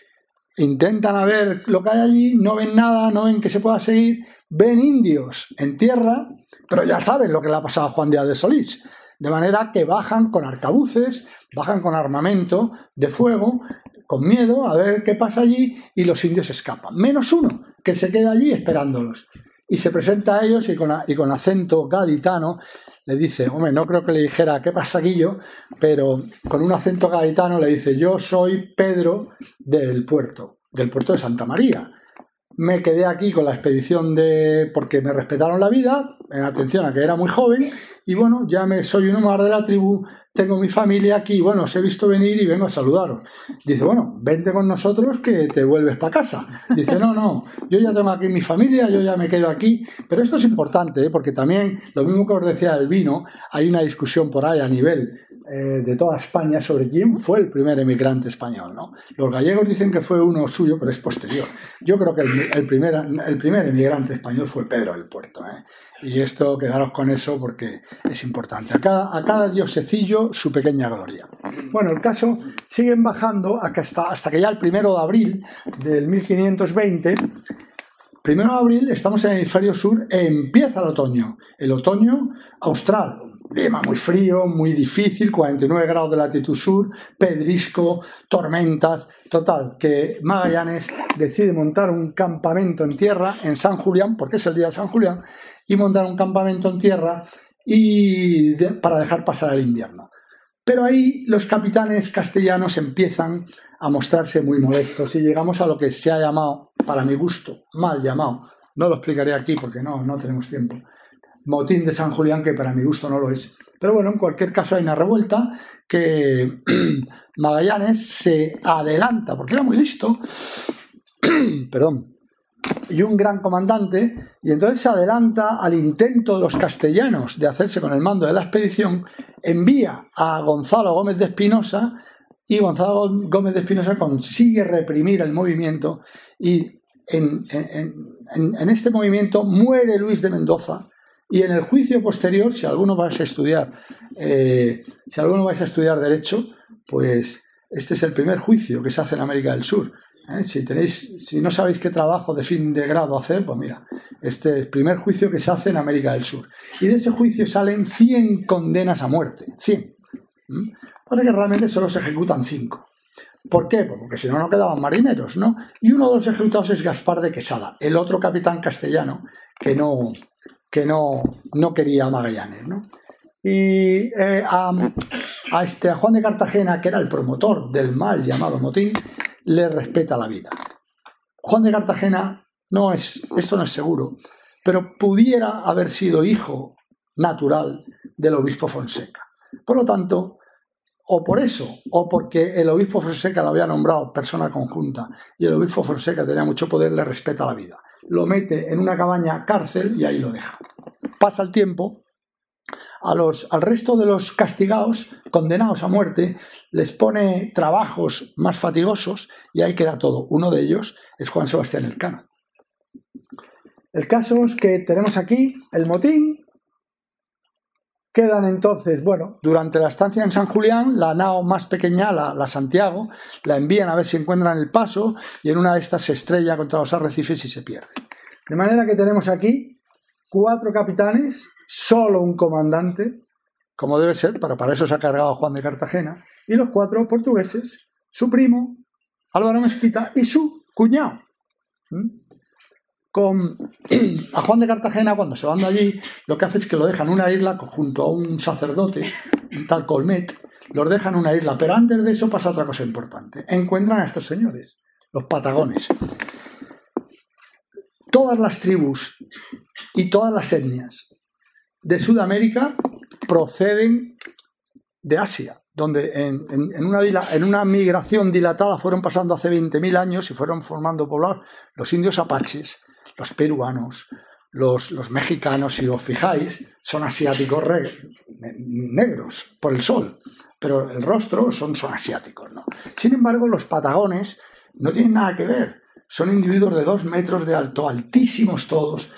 intentan a ver lo que hay allí, no ven nada, no ven que se pueda seguir, ven indios en tierra, pero ya saben lo que le ha pasado a Juan de Solís. De manera que bajan con arcabuces, bajan con armamento de fuego, con miedo a ver qué pasa allí y los indios escapan. Menos uno, que se queda allí esperándolos. Y se presenta a ellos y con, y con acento gaditano le dice, hombre, no creo que le dijera, ¿qué pasa, Guillo? Pero con un acento gaditano le dice, yo soy Pedro del puerto, del puerto de Santa María. Me quedé aquí con la expedición de... porque me respetaron la vida, atención a que era muy joven, y bueno, ya me soy un más de la tribu, tengo mi familia aquí, bueno, os he visto venir y vengo a saludaros. Dice, bueno, vente con nosotros que te vuelves para casa. Dice, no, no, yo ya tengo aquí mi familia, yo ya me quedo aquí. Pero esto es importante, ¿eh? porque también, lo mismo que os decía del vino, hay una discusión por ahí a nivel eh, de toda España sobre quién fue el primer emigrante español. Los gallegos dicen que fue uno suyo, pero es posterior. Yo creo que el, primer, el primer emigrante español fue Pedro del Puerto. ¿eh? Y esto, quedaros con eso porque es importante. A cada, a cada diosecillo su pequeña gloria. Bueno, el caso siguen bajando hasta, hasta que ya el primero de abril del 1520 Primero de abril estamos en el hemisferio sur e empieza el otoño. El otoño austral, clima muy frío, muy difícil, 49 grados de latitud sur, pedrisco, tormentas. Total, que Magallanes decide montar un campamento en tierra en San Julián, porque es el día de San Julián, y montar un campamento en tierra y para dejar pasar el invierno. Pero ahí los capitanes castellanos empiezan a mostrarse muy molestos y llegamos a lo que se ha llamado, para mi gusto, mal llamado, no lo explicaré aquí porque no, no tenemos tiempo, motín de San Julián, que para mi gusto no lo es. Pero bueno, en cualquier caso hay una revuelta que [clears throat] Magallanes se adelanta, porque era muy listo, [clears throat] perdón, y un gran comandante, y entonces se adelanta al intento de los castellanos de hacerse con el mando de la expedición, envía a Gonzalo Gómez de Espinosa, y Gonzalo Gómez de Espinosa consigue reprimir el movimiento, y en, este movimiento muere Luis de Mendoza, y en el juicio posterior, si alguno vais a estudiar, eh, si alguno vais a estudiar derecho, pues este es el primer juicio que se hace en América del Sur. ¿Eh? Si, tenéis, si no sabéis qué trabajo de fin de grado hacer, pues mira, este es el primer juicio que se hace en América del Sur. Y de ese juicio salen 100 condenas a muerte. 100. Porque que realmente solo se ejecutan 5. ¿Por qué? Pues porque si no, no quedaban marineros, ¿no? Y uno de los ejecutados es Gaspar de Quesada, el otro capitán castellano que no, que no, no quería a Magallanes, ¿no? Y eh, a, este, a Juan de Cartagena, que era el promotor del mal llamado motín, le respeta la vida. Juan de Cartagena no es, esto no es seguro, pero pudiera haber sido hijo natural del obispo Fonseca. Por lo tanto, o por eso, o porque el obispo Fonseca lo había nombrado persona conjunta y el obispo Fonseca tenía mucho poder, le respeta la vida. Lo mete en una cabaña cárcel y ahí lo deja. Pasa el tiempo los, al resto de los castigados, condenados a muerte, les pone trabajos más fatigosos y ahí queda todo. Uno de ellos es Juan Sebastián Elcano. El caso es que tenemos aquí el motín. Quedan entonces, bueno, durante la estancia en San Julián, la nao más pequeña, la, la, Santiago, la envían a ver si encuentran el paso y en una de estas se estrella contra los arrecifes y se pierde. De manera que tenemos aquí cuatro capitanes solo un comandante, como debe ser, para, para eso se ha cargado Juan de Cartagena, y los cuatro portugueses, su primo, Álvaro Mezquita, y su cuñado. ¿Mm? Con, [clears throat] a Juan de Cartagena, cuando se van de allí, lo que hace es que lo dejan en una isla junto a un sacerdote, un tal Colmet, los dejan en una isla. Pero antes de eso pasa otra cosa importante. Encuentran a estos señores, los patagones. Todas las tribus y todas las etnias de Sudamérica proceden de Asia, donde en, una, en, una, migración dilatada fueron pasando hace 20.000 años y fueron formando poblados los indios apaches, los peruanos, los, los mexicanos, si os fijáis, son asiáticos negros por el sol, pero el rostro son, son asiáticos. ¿no? Sin embargo, los patagones no tienen nada que ver son individuos de dos metros de alto, altísimos todos,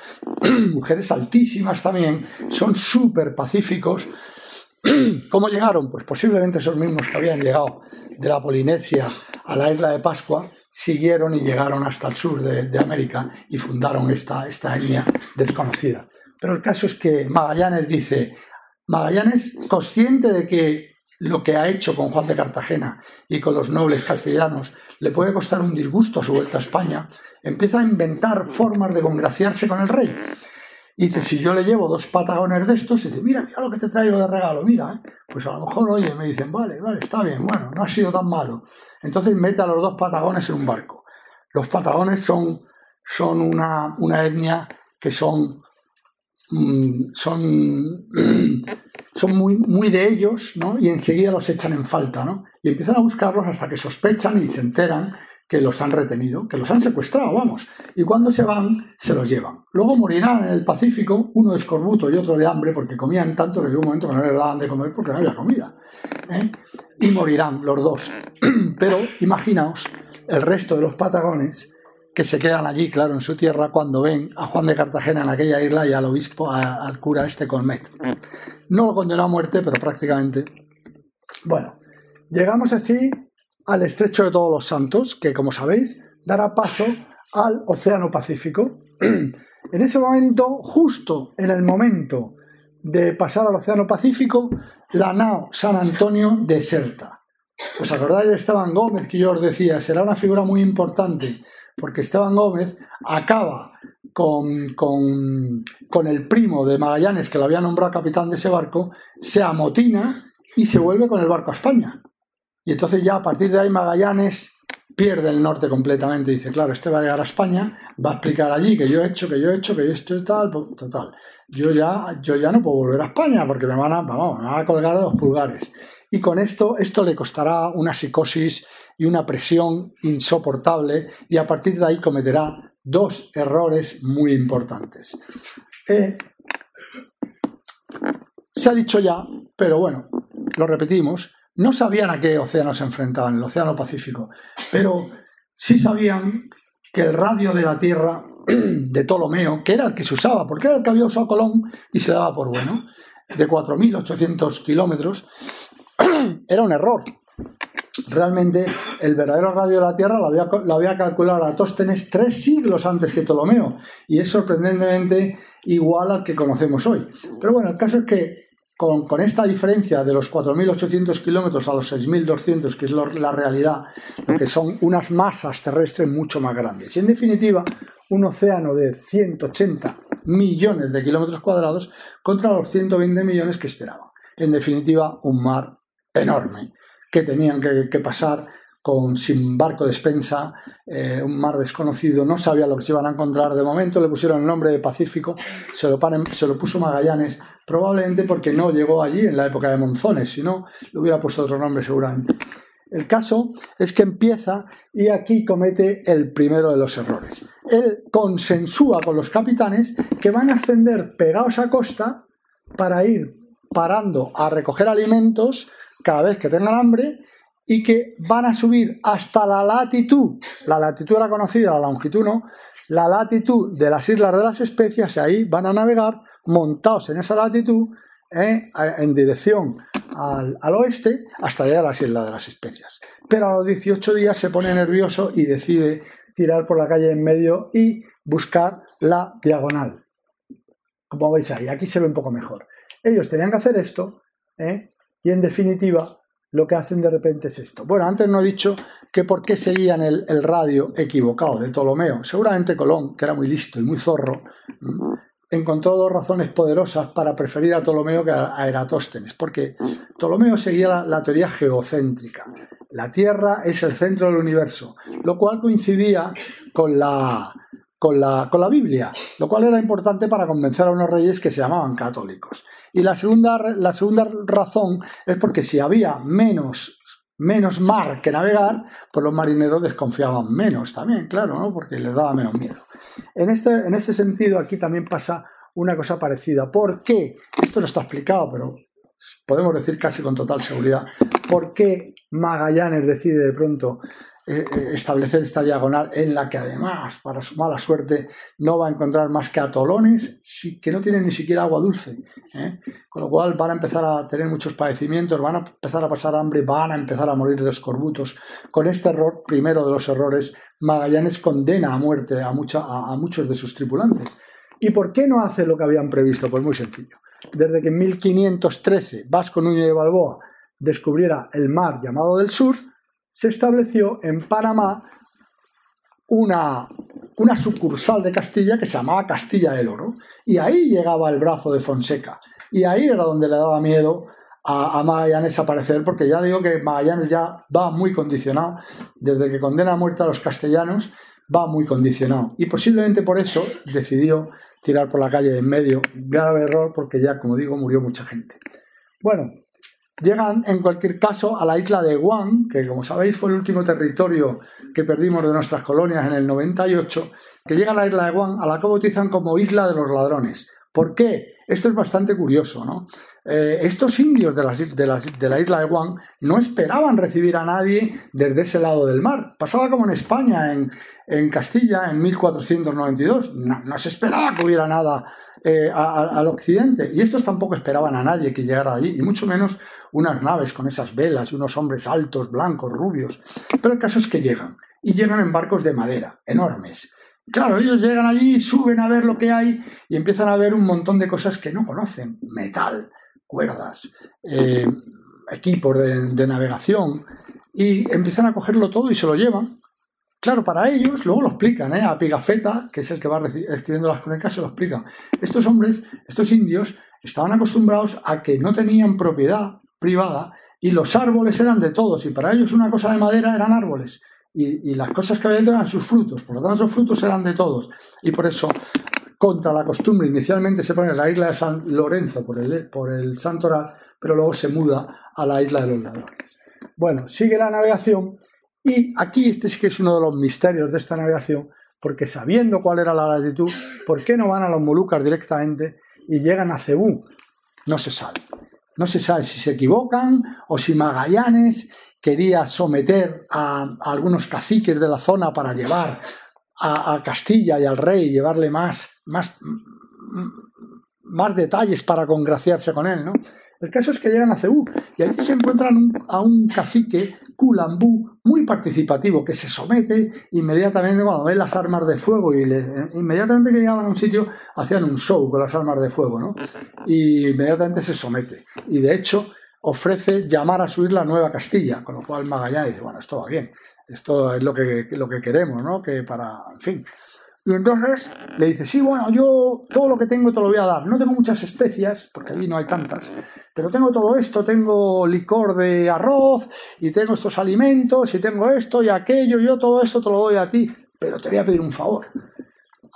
[clears throat] mujeres altísimas también, son súper pacíficos. [clears throat] ¿Cómo llegaron? Pues posiblemente esos mismos que habían llegado de la Polinesia a la isla de Pascua, siguieron y llegaron hasta el sur de, América y fundaron esta, esta etnia desconocida. Pero el caso es que Magallanes dice, Magallanes, consciente de que lo que ha hecho con Juan de Cartagena y con los nobles castellanos le puede costar un disgusto a su vuelta a España, empieza a inventar formas de congraciarse con el rey. Y dice, si yo le llevo dos patagones de estos, dice, mira, mira lo que te traigo de regalo, mira, ¿eh? pues a lo mejor, oye, me dicen, vale, vale, está bien, bueno, no ha sido tan malo. Entonces mete a los dos patagones en un barco. Los patagones son, son una, una etnia que son Mm, son, [clears throat] son muy, muy de ellos, ¿no? Y enseguida los echan en falta, ¿no? Y empiezan a buscarlos hasta que sospechan y se enteran que los han retenido, que los han secuestrado, vamos. Y cuando se van, se los llevan. Luego morirán en el Pacífico, uno de escorbuto y otro de hambre, porque comían tanto que llegó un momento que no les daban de comer porque no había comida. ¿eh? Y morirán los dos. [clears throat] Pero imaginaos el resto de los patagones que se quedan allí, claro, en su tierra, cuando ven a Juan de Cartagena en aquella isla y al obispo, al cura este Colmet. No lo condenó a muerte, pero prácticamente. Bueno, llegamos así al estrecho de todos los santos, que como sabéis dará paso al Océano Pacífico. En ese momento, justo en el momento de pasar al Océano Pacífico, la nao San Antonio deserta. ¿Os acordáis de Esteban Gómez que yo os decía? Será una figura muy importante porque Esteban Gómez acaba con, con, el primo de Magallanes que lo había nombrado capitán de ese barco, se amotina y se vuelve con el barco a España. Y entonces ya a partir de ahí Magallanes pierde el norte completamente. Dice, claro, este va a llegar a España, va a explicar allí que yo he hecho, que yo he hecho, que yo he hecho tal, total. Yo ya, yo ya no puedo volver a España porque me van a, vamos, me van a colgar de los pulgares. Y con esto, esto le costará una psicosis y una presión insoportable y a partir de ahí cometerá dos errores muy importantes. Eh, se ha dicho ya, pero bueno, lo repetimos, no sabían a qué océano se enfrentaban, el Océano Pacífico, pero sí sabían que el radio de la Tierra [clears throat] de Ptolomeo, que era el que se usaba, porque era el que había usado Colón y se daba por bueno, de 4.800 kilómetros, era un error. Realmente el verdadero radio de la Tierra lo había, lo había calculado Atóstenes tres siglos antes que Ptolomeo y es sorprendentemente igual al que conocemos hoy. Pero bueno, el caso es que con, esta diferencia de los 4.800 kilómetros a los 6.200, que es la realidad, que son unas masas terrestres mucho más grandes. Y en definitiva, un océano de 180 millones de kilómetros cuadrados contra los 120 millones que esperaban. En definitiva, un mar enorme que tenían que pasar con, sin barco de despensa, eh, un mar desconocido, no sabía lo que se iban a encontrar. De momento le pusieron el nombre de Pacífico, se lo, se lo puso Magallanes, probablemente porque no llegó allí en la época de Monzones, si no, le hubiera puesto otro nombre seguramente. El caso es que empieza y aquí comete el primero de los errores. Él consensúa con los capitanes que van a ascender pegados a costa para ir parando a recoger alimentos cada vez que tengan hambre y que van a subir hasta la latitud, la latitud era conocida, la longitud no, la latitud de las Islas de las Especias y ahí van a navegar montados en esa latitud eh, en dirección al, al, oeste hasta llegar a las Islas de las Especias. Pero a los 18 días se pone nervioso y decide tirar por la calle en medio y buscar la diagonal. Como veis ahí, aquí se ve un poco mejor. Ellos tenían que hacer esto eh, y en definitiva lo que hacen de repente es esto. Bueno, antes no he dicho que por qué seguían el, radio equivocado de Ptolomeo. Seguramente Colón, que era muy listo y muy zorro, encontró dos razones poderosas para preferir a Ptolomeo que a Eratóstenes, porque Ptolomeo seguía la teoría geocéntrica. La Tierra es el centro del universo, lo cual coincidía con la, con la, con la, Biblia, lo cual era importante para convencer a unos reyes que se llamaban católicos. Y la segunda, la segunda razón es porque si había menos, menos mar que navegar, pues los marineros desconfiaban menos también, claro, ¿no? porque les daba menos miedo. En este, en este sentido, aquí también pasa una cosa parecida. ¿Por qué? Esto no está explicado, pero podemos decir casi con total seguridad. ¿Por qué Magallanes decide de pronto eh, eh, establecer esta diagonal en la que además, para su mala suerte, no va a encontrar más que atolones que no tienen ni siquiera agua dulce. ¿eh? Con lo cual van a empezar a tener muchos padecimientos, van a empezar a pasar hambre, van a empezar a morir de escorbutos. Con este error, primero de los errores, Magallanes condena a muerte a, a muchos de sus tripulantes. ¿Y por qué no hace lo que habían previsto? Pues muy sencillo. Desde que en 1513 Vasco Núñez de Balboa descubriera el mar llamado del sur, se estableció en Panamá una, una sucursal de Castilla que se llamaba Castilla del Oro. Y ahí llegaba el brazo de Fonseca. Y ahí era donde le daba miedo a, a, Magallanes aparecer, porque ya digo que Magallanes ya va muy condicionado, desde que condena a muerte a los castellanos, va muy condicionado. Y posiblemente por eso decidió tirar por la calle en medio. Grave error, porque ya, como digo, murió mucha gente. Bueno, Llegan, en cualquier caso, a la isla de Guam, que como sabéis fue el último territorio que perdimos de nuestras colonias en el 98, que llegan a la isla de Guam, a la que bautizan como Isla de los Ladrones. ¿Por qué? Esto es bastante curioso, ¿no? Eh, estos indios de, de, la isla de Guam no esperaban recibir a nadie desde ese lado del mar. Pasaba como en España, en, Castilla, en 1492. No, no se esperaba que hubiera nada eh, al occidente. Y estos tampoco esperaban a nadie que llegara allí, y mucho menos unas naves con esas velas y unos hombres altos, blancos, rubios. Pero el caso es que llegan, y llegan en barcos de madera, enormes. Claro, ellos llegan allí, suben a ver lo que hay y empiezan a ver un montón de cosas que no conocen. Metal, cuerdas, eh, equipos de, navegación, y empiezan a cogerlo todo y se lo llevan. Claro, para ellos, luego lo explican, ¿eh? a Pigafetta, que es el que va escribiendo las crónicas, se lo explica. Estos hombres, estos indios, estaban acostumbrados a que no tenían propiedad privada y los árboles eran de todos, y para ellos una cosa de madera eran árboles. Y, las cosas que había dentro eran sus frutos, por lo tanto, esos frutos eran de todos. Y por eso, contra la costumbre, inicialmente se pone la isla de San Lorenzo por el, por el Santoral, pero luego se muda a la isla de los ladrones. Bueno, sigue la navegación y aquí este es que es uno de los misterios de esta navegación, porque sabiendo cuál era la latitud, ¿por qué no van a los Molucas directamente y llegan a Cebú? No se sabe. No se sabe si se equivocan o si Magallanes quería someter a, algunos caciques de la zona para llevar a, Castilla y al rey, llevarle más, más, más detalles para congraciarse con él, ¿no? El caso es que llegan a Cebú y allí se encuentran a un cacique, Kulambú, muy participativo, que se somete inmediatamente cuando ven las armas de fuego y inmediatamente que llegaban a un sitio hacían un show con las armas de fuego, ¿no? Y inmediatamente se somete. Y de hecho ofrece llamar a su isla Nueva Castilla, con lo cual Magallanes dice, bueno, esto va bien, esto es lo que, lo que queremos, ¿no? Que para, en fin, y entonces le dice, sí, bueno, yo todo lo que tengo te lo voy a dar. No tengo muchas especias, porque allí no hay tantas, pero tengo todo esto, tengo licor de arroz, y tengo estos alimentos, y tengo esto y aquello, yo todo esto te lo doy a ti, pero te voy a pedir un favor.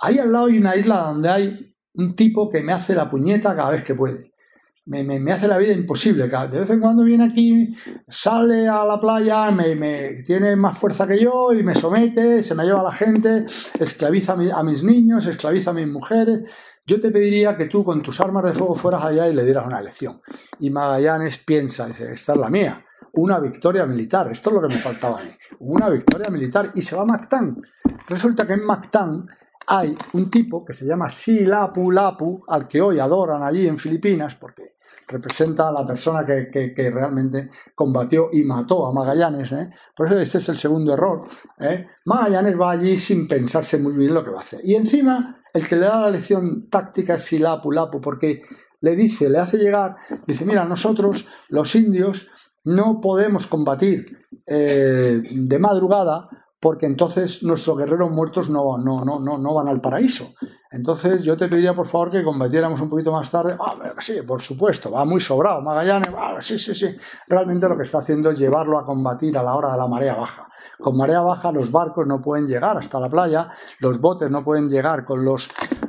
Ahí al lado hay una isla donde hay un tipo que me hace la puñeta cada vez que puede me, hace la vida imposible. De vez en cuando viene aquí, sale a la playa, me, tiene más fuerza que yo y me somete, se me lleva a la gente, esclaviza a, mis niños, esclaviza a mis mujeres. Yo te pediría que tú con tus armas de fuego fueras allá y le dieras una elección. Y Magallanes piensa, dice, esta es la mía, una victoria militar, esto es lo que me faltaba a mí, una victoria militar y se va a Mactán. Resulta que en Mactán hay un tipo que se llama Silapu Lapu, al que hoy adoran allí en Filipinas, porque representa a la persona que, realmente combatió y mató a Magallanes. ¿eh? Por eso este es el segundo error. ¿eh? Magallanes va allí sin pensarse muy bien lo que va a hacer. Y encima, el que le da la lección táctica es Silapu Lapu, porque le dice, le hace llegar, dice, mira, nosotros, los indios, no podemos combatir eh, de madrugada porque entonces nuestros guerreros muertos no, no, no, no, no van al paraíso. Entonces yo te pediría por favor que combatiéramos un poquito más tarde. Ah, sí, por supuesto, va muy sobrado Magallanes. Ah, sí, sí, sí. Realmente lo que está haciendo es llevarlo a combatir a la hora de la marea baja. Con marea baja los barcos no pueden llegar hasta la playa, los botes no pueden llegar con los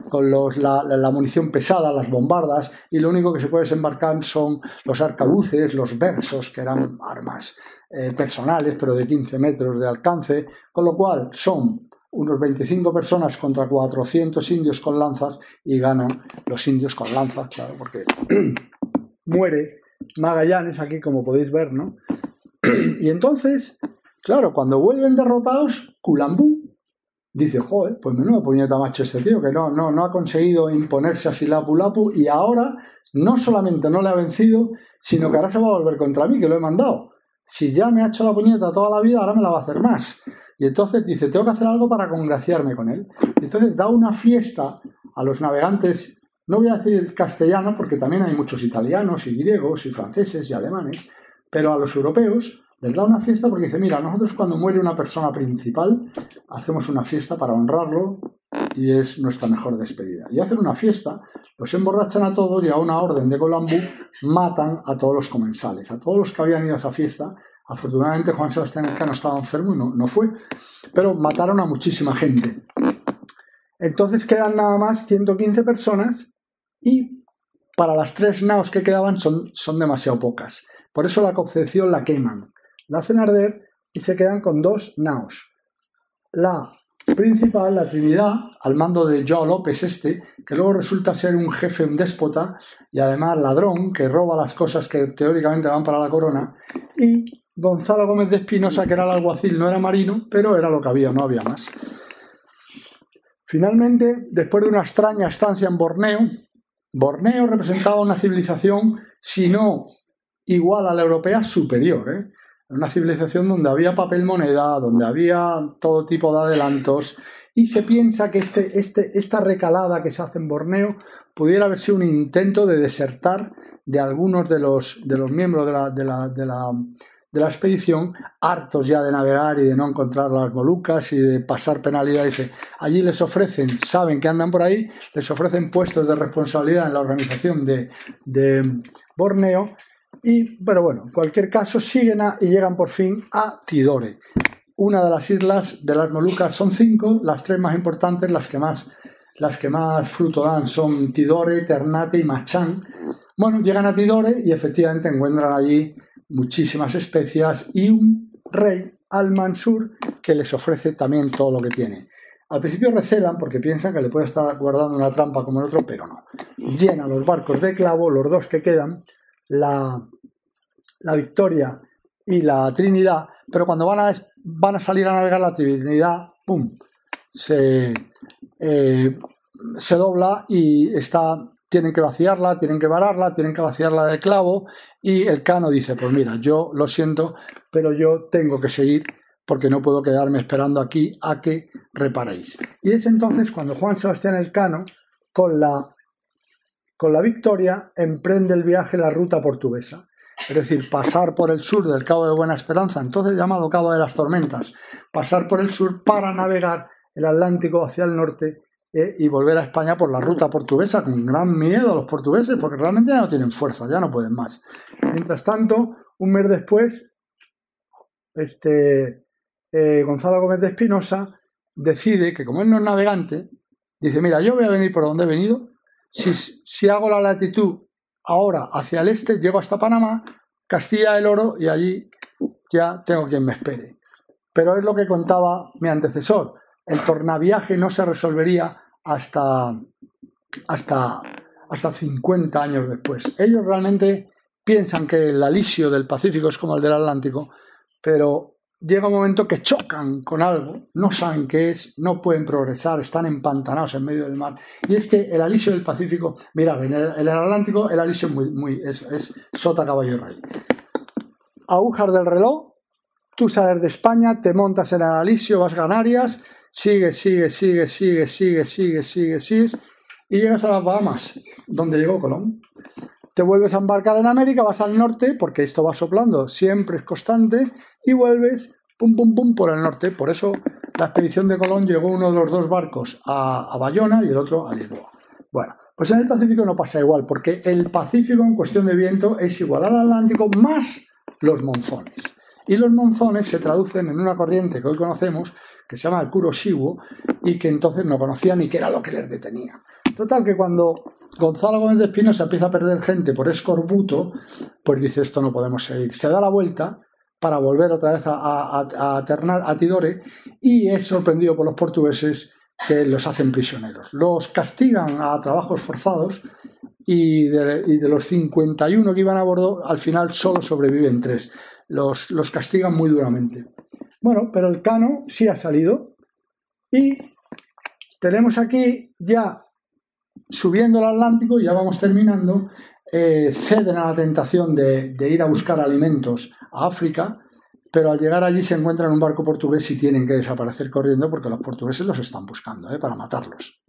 con los, la, la, munición pesada, las bombardas, y lo único que se puede desembarcar son los arcabuces, los versos, que eran armas eh, personales, pero de 15 metros de alcance, con lo cual son unos 25 personas contra 400 indios con lanzas y ganan los indios con lanzas, claro, porque [clears throat] muere Magallanes aquí, como podéis ver, ¿no? [clears throat] y entonces, claro, cuando vuelven derrotados, Kulambú dice, joder, pues menudo puñeta macho este tío, que no, no, no ha conseguido imponerse a Silapu Lapu y ahora no solamente no le ha vencido, sino que ahora se va a volver contra mí, que lo he mandado si ya me ha hecho la puñeta toda la vida, ahora me la va a hacer más. Y entonces dice, tengo que hacer algo para congraciarme con él. Y entonces da una fiesta a los navegantes, no voy a decir castellano, porque también hay muchos italianos y griegos y franceses y alemanes, pero a los europeos les da una fiesta porque dice, mira, nosotros cuando muere una persona principal, hacemos una fiesta para honrarlo y es nuestra mejor despedida. Y hacen una fiesta, los emborrachan a todos y a una orden de Colambú matan a todos los comensales, a todos los que habían ido a esa fiesta. Afortunadamente Juan Sebastián Elcano estaba enfermo y no, no fue, pero mataron a muchísima gente. Entonces quedan nada más 115 personas y para las tres naos que quedaban son, son demasiado pocas. Por eso la Concepción la queman, la hacen arder y se quedan con dos naos. La principal, la Trinidad, al mando de Joao López este, que luego resulta ser un jefe, un déspota y además ladrón, que roba las cosas que teóricamente van para la corona, y Gonzalo Gómez de Espinosa, que era el alguacil, no era marino, pero era lo que había, no había más. Finalmente, después de una extraña estancia en Borneo, Borneo representaba una civilización, si no igual a la europea, superior. ¿eh? Una civilización donde había papel moneda, donde había todo tipo de adelantos, y se piensa que este, este, esta recalada que se hace en Borneo pudiera haber sido un intento de desertar de algunos de los, de los miembros de la, de la, de la expedición, hartos ya de navegar y de no encontrar las Molucas y de pasar penalidades. Allí les ofrecen, saben que andan por ahí, les ofrecen puestos de responsabilidad en la organización de Borneo. Y, pero bueno, en cualquier caso, siguen y llegan por fin a Tidore. Una de las islas de las Molucas son cinco, las tres más importantes, las que más, las que más fruto dan son Tidore, Ternate y Machán. Bueno, llegan a Tidore y efectivamente encuentran allí muchísimas especias y un rey, Al-Mansur, que les ofrece también todo lo que tiene. Al principio recelan porque piensan que le puede estar guardando una trampa como el otro, pero no. Llenan los barcos de clavo, los dos que quedan, la, la Victoria y la Trinidad, pero cuando van a, van a salir a navegar la Trinidad, ¡pum! Se, eh, se dobla y está tienen que vaciarla, tienen que vararla, tienen que vaciarla de clavo y el cano dice, pues mira, yo lo siento, pero yo tengo que seguir porque no puedo quedarme esperando aquí a que reparéis. Y es entonces cuando Juan Sebastián Elcano, con la, con la victoria, emprende el viaje la ruta portuguesa. Es decir, pasar por el sur del Cabo de Buena Esperanza, entonces llamado Cabo de las Tormentas, pasar por el sur para navegar el Atlántico hacia el norte eh, y volver a España por la ruta portuguesa, con gran miedo a los portugueses, porque realmente ya no tienen fuerza, ya no pueden más. Mientras tanto, un mes después, este, eh, Gonzalo Gómez de Espinosa decide que como él no es navegante, dice, mira, yo voy a venir por donde he venido, si, hago la latitud ahora hacia el este, llego hasta Panamá, Castilla del Oro y allí ya tengo quien me espere. Pero es lo que contaba mi antecesor el tornaviaje no se resolvería hasta, hasta, hasta 50 años después. Ellos realmente piensan que el alisio del Pacífico es como el del Atlántico, pero llega un momento que chocan con algo, no saben qué es, no pueden progresar, están empantanados en medio del mar. Y es que el alisio del Pacífico, mira, en el, Atlántico el alisio muy, muy, es, sota, caballo y rey. Agujas del reloj, tú sales de España, te montas en el alisio, vas a Canarias, sigue, sigue, sigue, sigue, sigue, sigue, sigue, sigue, y llegas a las Bahamas, donde llegó Colón. Te vuelves a embarcar en América, vas al norte, porque esto va soplando, siempre es constante, y vuelves, pum, pum, pum, por el norte. Por eso la expedición de Colón llegó uno de los dos barcos a, Bayona y el otro a Lisboa. Bueno, pues en el Pacífico no pasa igual, porque el Pacífico en cuestión de viento es igual al Atlántico más los monzones. Y los monzones se traducen en una corriente que hoy conocemos, que se llama el Kuroshiwo, y que entonces no conocían ni qué era lo que les detenía. Total, que cuando Gonzalo Gómez de Espinosa empieza a perder gente por escorbuto, pues dice, esto no podemos seguir. Se da la vuelta para volver otra vez a, a, a, Tidore y es sorprendido por los portugueses que los hacen prisioneros. Los castigan a trabajos forzados y de, de, los 51 que iban a bordo, al final solo sobreviven tres los, los castigan muy duramente. Bueno, pero el cano sí ha salido y tenemos aquí ya subiendo el Atlántico, ya vamos terminando, eh, ceden a la tentación de, ir a buscar alimentos a África, pero al llegar allí se encuentran un barco portugués y tienen que desaparecer corriendo porque los portugueses los están buscando eh, para matarlos.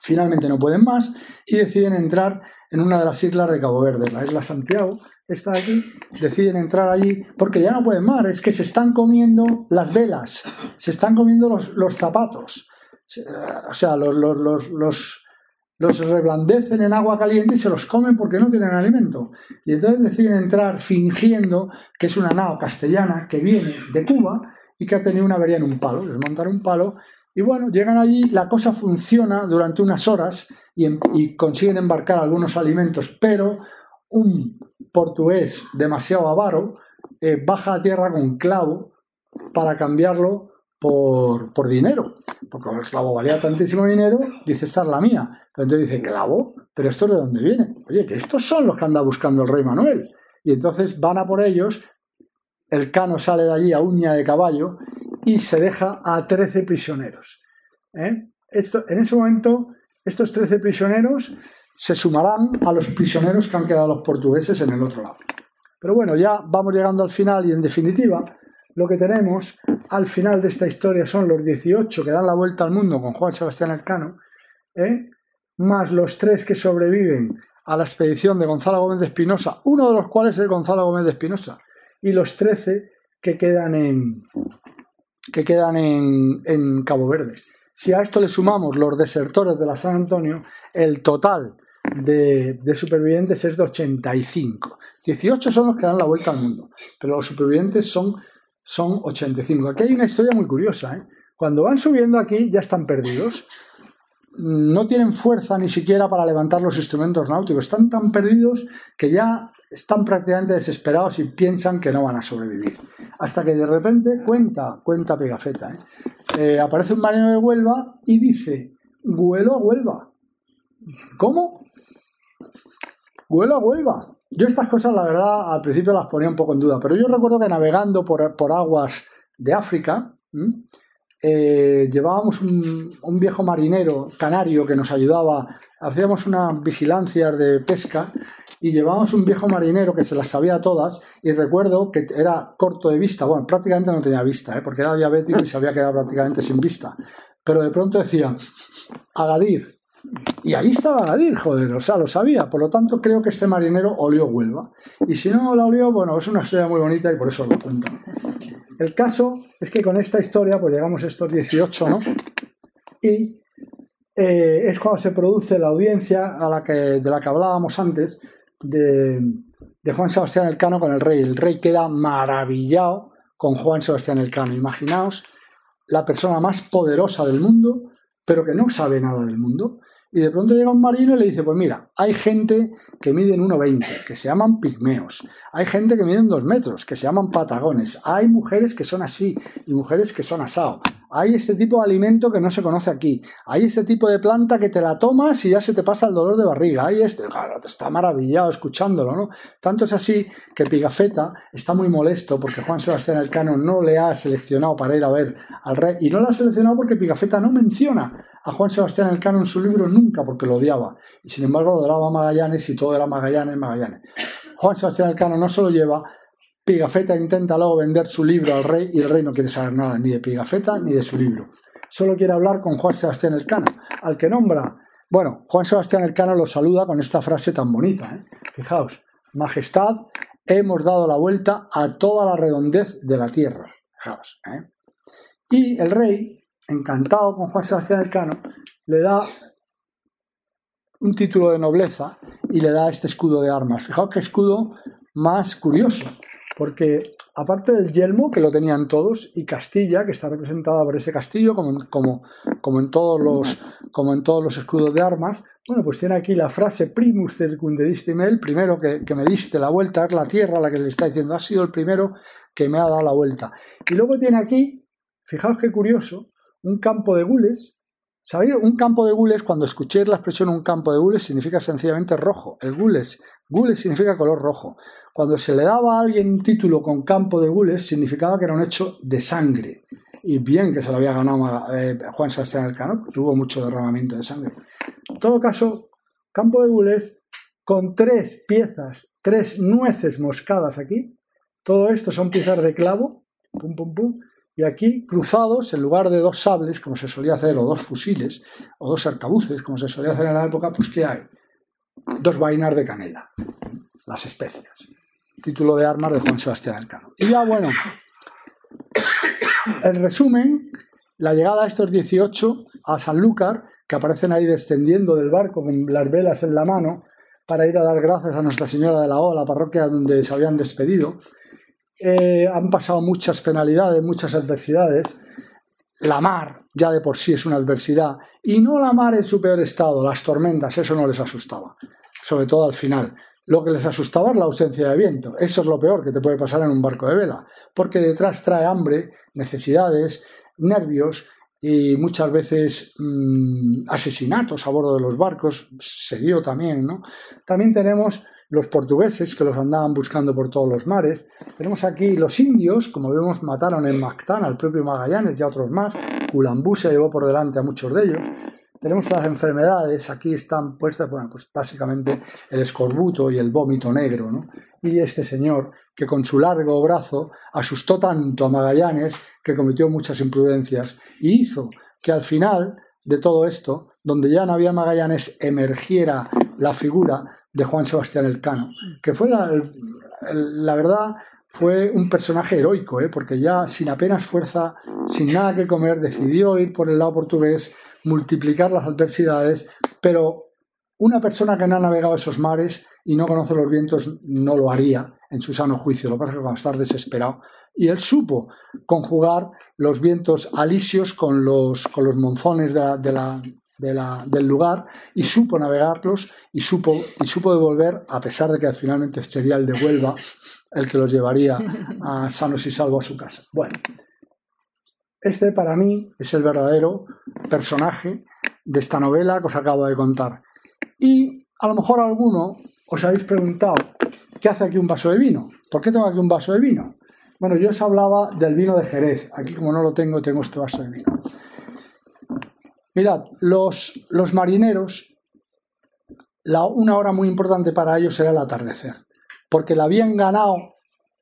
Finalmente no pueden más y deciden entrar en una de las islas de Cabo Verde, la isla Santiago, está aquí, deciden entrar allí porque ya no pueden más, es que se están comiendo las velas, se están comiendo los, zapatos, o sea, los, los, los, los, reblandecen en agua caliente y se los comen porque no tienen alimento. Y entonces deciden entrar fingiendo que es una nao castellana que viene de Cuba y que ha tenido una avería en un palo, les montan un palo y bueno, llegan allí, la cosa funciona durante unas horas y, y consiguen embarcar algunos alimentos, pero un portugués demasiado avaro eh, baja a tierra con clavo para cambiarlo por, por, dinero. Porque el clavo valía tantísimo dinero, dice, esta es la mía. Entonces dice, clavo, pero esto es de dónde viene. Oye, que estos son los que anda buscando el rey Manuel. Y entonces van a por ellos, el cano sale de allí a uña de caballo y se deja a 13 prisioneros. ¿eh? Esto, en ese momento, estos 13 prisioneros se sumarán a los prisioneros que han quedado los portugueses en el otro lado. Pero bueno, ya vamos llegando al final y en definitiva lo que tenemos al final de esta historia son los 18 que dan la vuelta al mundo con Juan Sebastián Elcano, ¿eh? más los tres que sobreviven a la expedición de Gonzalo Gómez de Espinosa, uno de los cuales es Gonzalo Gómez de Espinosa, y los 13 que quedan en, que quedan en, en Cabo Verde. Si a esto le sumamos los desertores de la San Antonio, el total de, supervivientes es de 85. 18 son los que dan la vuelta al mundo, pero los supervivientes son, son 85. Aquí hay una historia muy curiosa. ¿eh? Cuando van subiendo aquí ya están perdidos. No tienen fuerza ni siquiera para levantar los instrumentos náuticos. Están tan perdidos que ya están prácticamente desesperados y piensan que no van a sobrevivir. Hasta que de repente cuenta, cuenta Pegafeta. ¿eh? Eh, aparece un marino de Huelva y dice, vuelo a Huelva. ¿Cómo? Vuelo a Huelva. Yo estas cosas, la verdad, al principio las ponía un poco en duda, pero yo recuerdo que navegando por, aguas de África, eh, llevábamos un, un, viejo marinero canario que nos ayudaba, hacíamos unas vigilancias de pesca y llevábamos un viejo marinero que se las sabía todas y recuerdo que era corto de vista, bueno, prácticamente no tenía vista, ¿eh? porque era diabético y se había quedado prácticamente sin vista, pero de pronto decía, Agadir, y ahí estaba Agadir, joder, o sea, lo sabía. Por lo tanto, creo que este marinero olió Huelva. Y si no la olió, bueno, es una historia muy bonita y por eso lo cuento. El caso es que con esta historia, pues llegamos a estos 18, ¿no? Y eh, es cuando se produce la audiencia a la que, de la que hablábamos antes de, de Juan Sebastián Elcano con el rey. El rey queda maravillado con Juan Sebastián Elcano. Imaginaos la persona más poderosa del mundo, pero que no sabe nada del mundo y de pronto llega un marino y le dice, pues mira, hay gente que mide en 1,20, que se llaman pigmeos, hay gente que mide en 2 metros, que se llaman patagones, hay mujeres que son así y mujeres que son asado, hay este tipo de alimento que no se conoce aquí, hay este tipo de planta que te la tomas y ya se te pasa el dolor de barriga, hay este, claro, está maravillado escuchándolo, ¿no? Tanto es así que Pigafetta está muy molesto porque Juan Sebastián Elcano no le ha seleccionado para ir a ver al rey y no lo ha seleccionado porque Pigafetta no menciona a Juan Sebastián Elcano en su libro nunca porque lo odiaba. Y sin embargo adoraba Magallanes y todo era Magallanes, Magallanes. Juan Sebastián Elcano no se lo lleva. Pigafetta intenta luego vender su libro al rey y el rey no quiere saber nada ni de Pigafetta ni de su libro. Solo quiere hablar con Juan Sebastián Elcano, al que nombra. Bueno, Juan Sebastián Elcano lo saluda con esta frase tan bonita. ¿eh? Fijaos, Majestad, hemos dado la vuelta a toda la redondez de la tierra. Fijaos. ¿eh? Y el rey encantado con Juan Sebastián Elcano, le da un título de nobleza y le da este escudo de armas. Fijaos qué escudo más curioso, porque aparte del yelmo, que lo tenían todos, y Castilla, que está representada por ese castillo, como, como, como, en, todos los, como en todos los escudos de armas, bueno, pues tiene aquí la frase primus circundedistime, el primero que, que, me diste la vuelta, es la tierra la que le está diciendo, ha sido el primero que me ha dado la vuelta. Y luego tiene aquí, fijaos qué curioso, un campo de gules. ¿Sabéis? Un campo de gules, cuando escuchéis la expresión un campo de gules, significa sencillamente rojo. El gules, gules significa color rojo. Cuando se le daba a alguien un título con campo de gules, significaba que era un hecho de sangre. Y bien que se lo había ganado eh, Juan Sebastián Elcano, tuvo mucho derramamiento de sangre. En todo caso, campo de gules con tres piezas, tres nueces moscadas aquí. Todo esto son piezas de clavo, pum, pum, pum, y aquí, cruzados, en lugar de dos sables, como se solía hacer, o dos fusiles, o dos arcabuces, como se solía hacer en la época, pues ¿qué hay? Dos vainas de canela, las especias. Título de armas de Juan Sebastián Elcano. Y ya, bueno, en resumen, la llegada de estos 18 a Sanlúcar, que aparecen ahí descendiendo del barco con las velas en la mano, para ir a dar gracias a Nuestra Señora de la O, la parroquia donde se habían despedido, han pasado muchas penalidades, muchas adversidades. La mar ya de por sí es una adversidad. Y no la mar en su peor estado, las tormentas, eso no les asustaba. Sobre todo al final. Lo que les asustaba es la ausencia de viento. Eso es lo peor que te puede pasar en un barco de vela. Porque detrás trae hambre, necesidades, nervios y muchas veces mm, asesinatos a bordo de los barcos. Se dio también, ¿no? También tenemos los portugueses que los andaban buscando por todos los mares. Tenemos aquí los indios, como vemos, mataron en Mactán al propio Magallanes y a otros más. Culambú se llevó por delante a muchos de ellos. tenemos las enfermedades, aquí están puestas, bueno, pues básicamente el escorbuto y el vómito negro, ¿no? Y este señor, que con su largo brazo asustó tanto a Magallanes que cometió muchas imprudencias y hizo que al final de todo esto, donde ya no había Magallanes, emergiera la figura de Juan Sebastián Elcano, que fue la, la verdad fue un personaje heroico, ¿eh? porque ya sin apenas fuerza, sin nada que comer, decidió ir por el lado portugués, multiplicar las adversidades, pero una persona que no ha navegado esos mares y no conoce los vientos no lo haría en su sano juicio, lo que pasa es que va a estar desesperado. Y él supo conjugar los vientos alisios con los, con los monzones de la, del lugar y supo navegarlos y supo, y supo devolver, a pesar de que finalmente sería el de Huelva el que los llevaría a sanos y salvos a su casa. Bueno, este para mí es el verdadero personaje de esta novela que os acabo de contar. Y a lo mejor alguno os habéis preguntado, ¿qué hace aquí un vaso de vino? ¿Por qué tengo aquí un vaso de vino? Bueno, yo os hablaba del vino de Jerez. Aquí como no lo tengo, tengo este vaso de vino. Mirad, los, los marineros, una hora muy importante para ellos era el atardecer, porque le habían ganado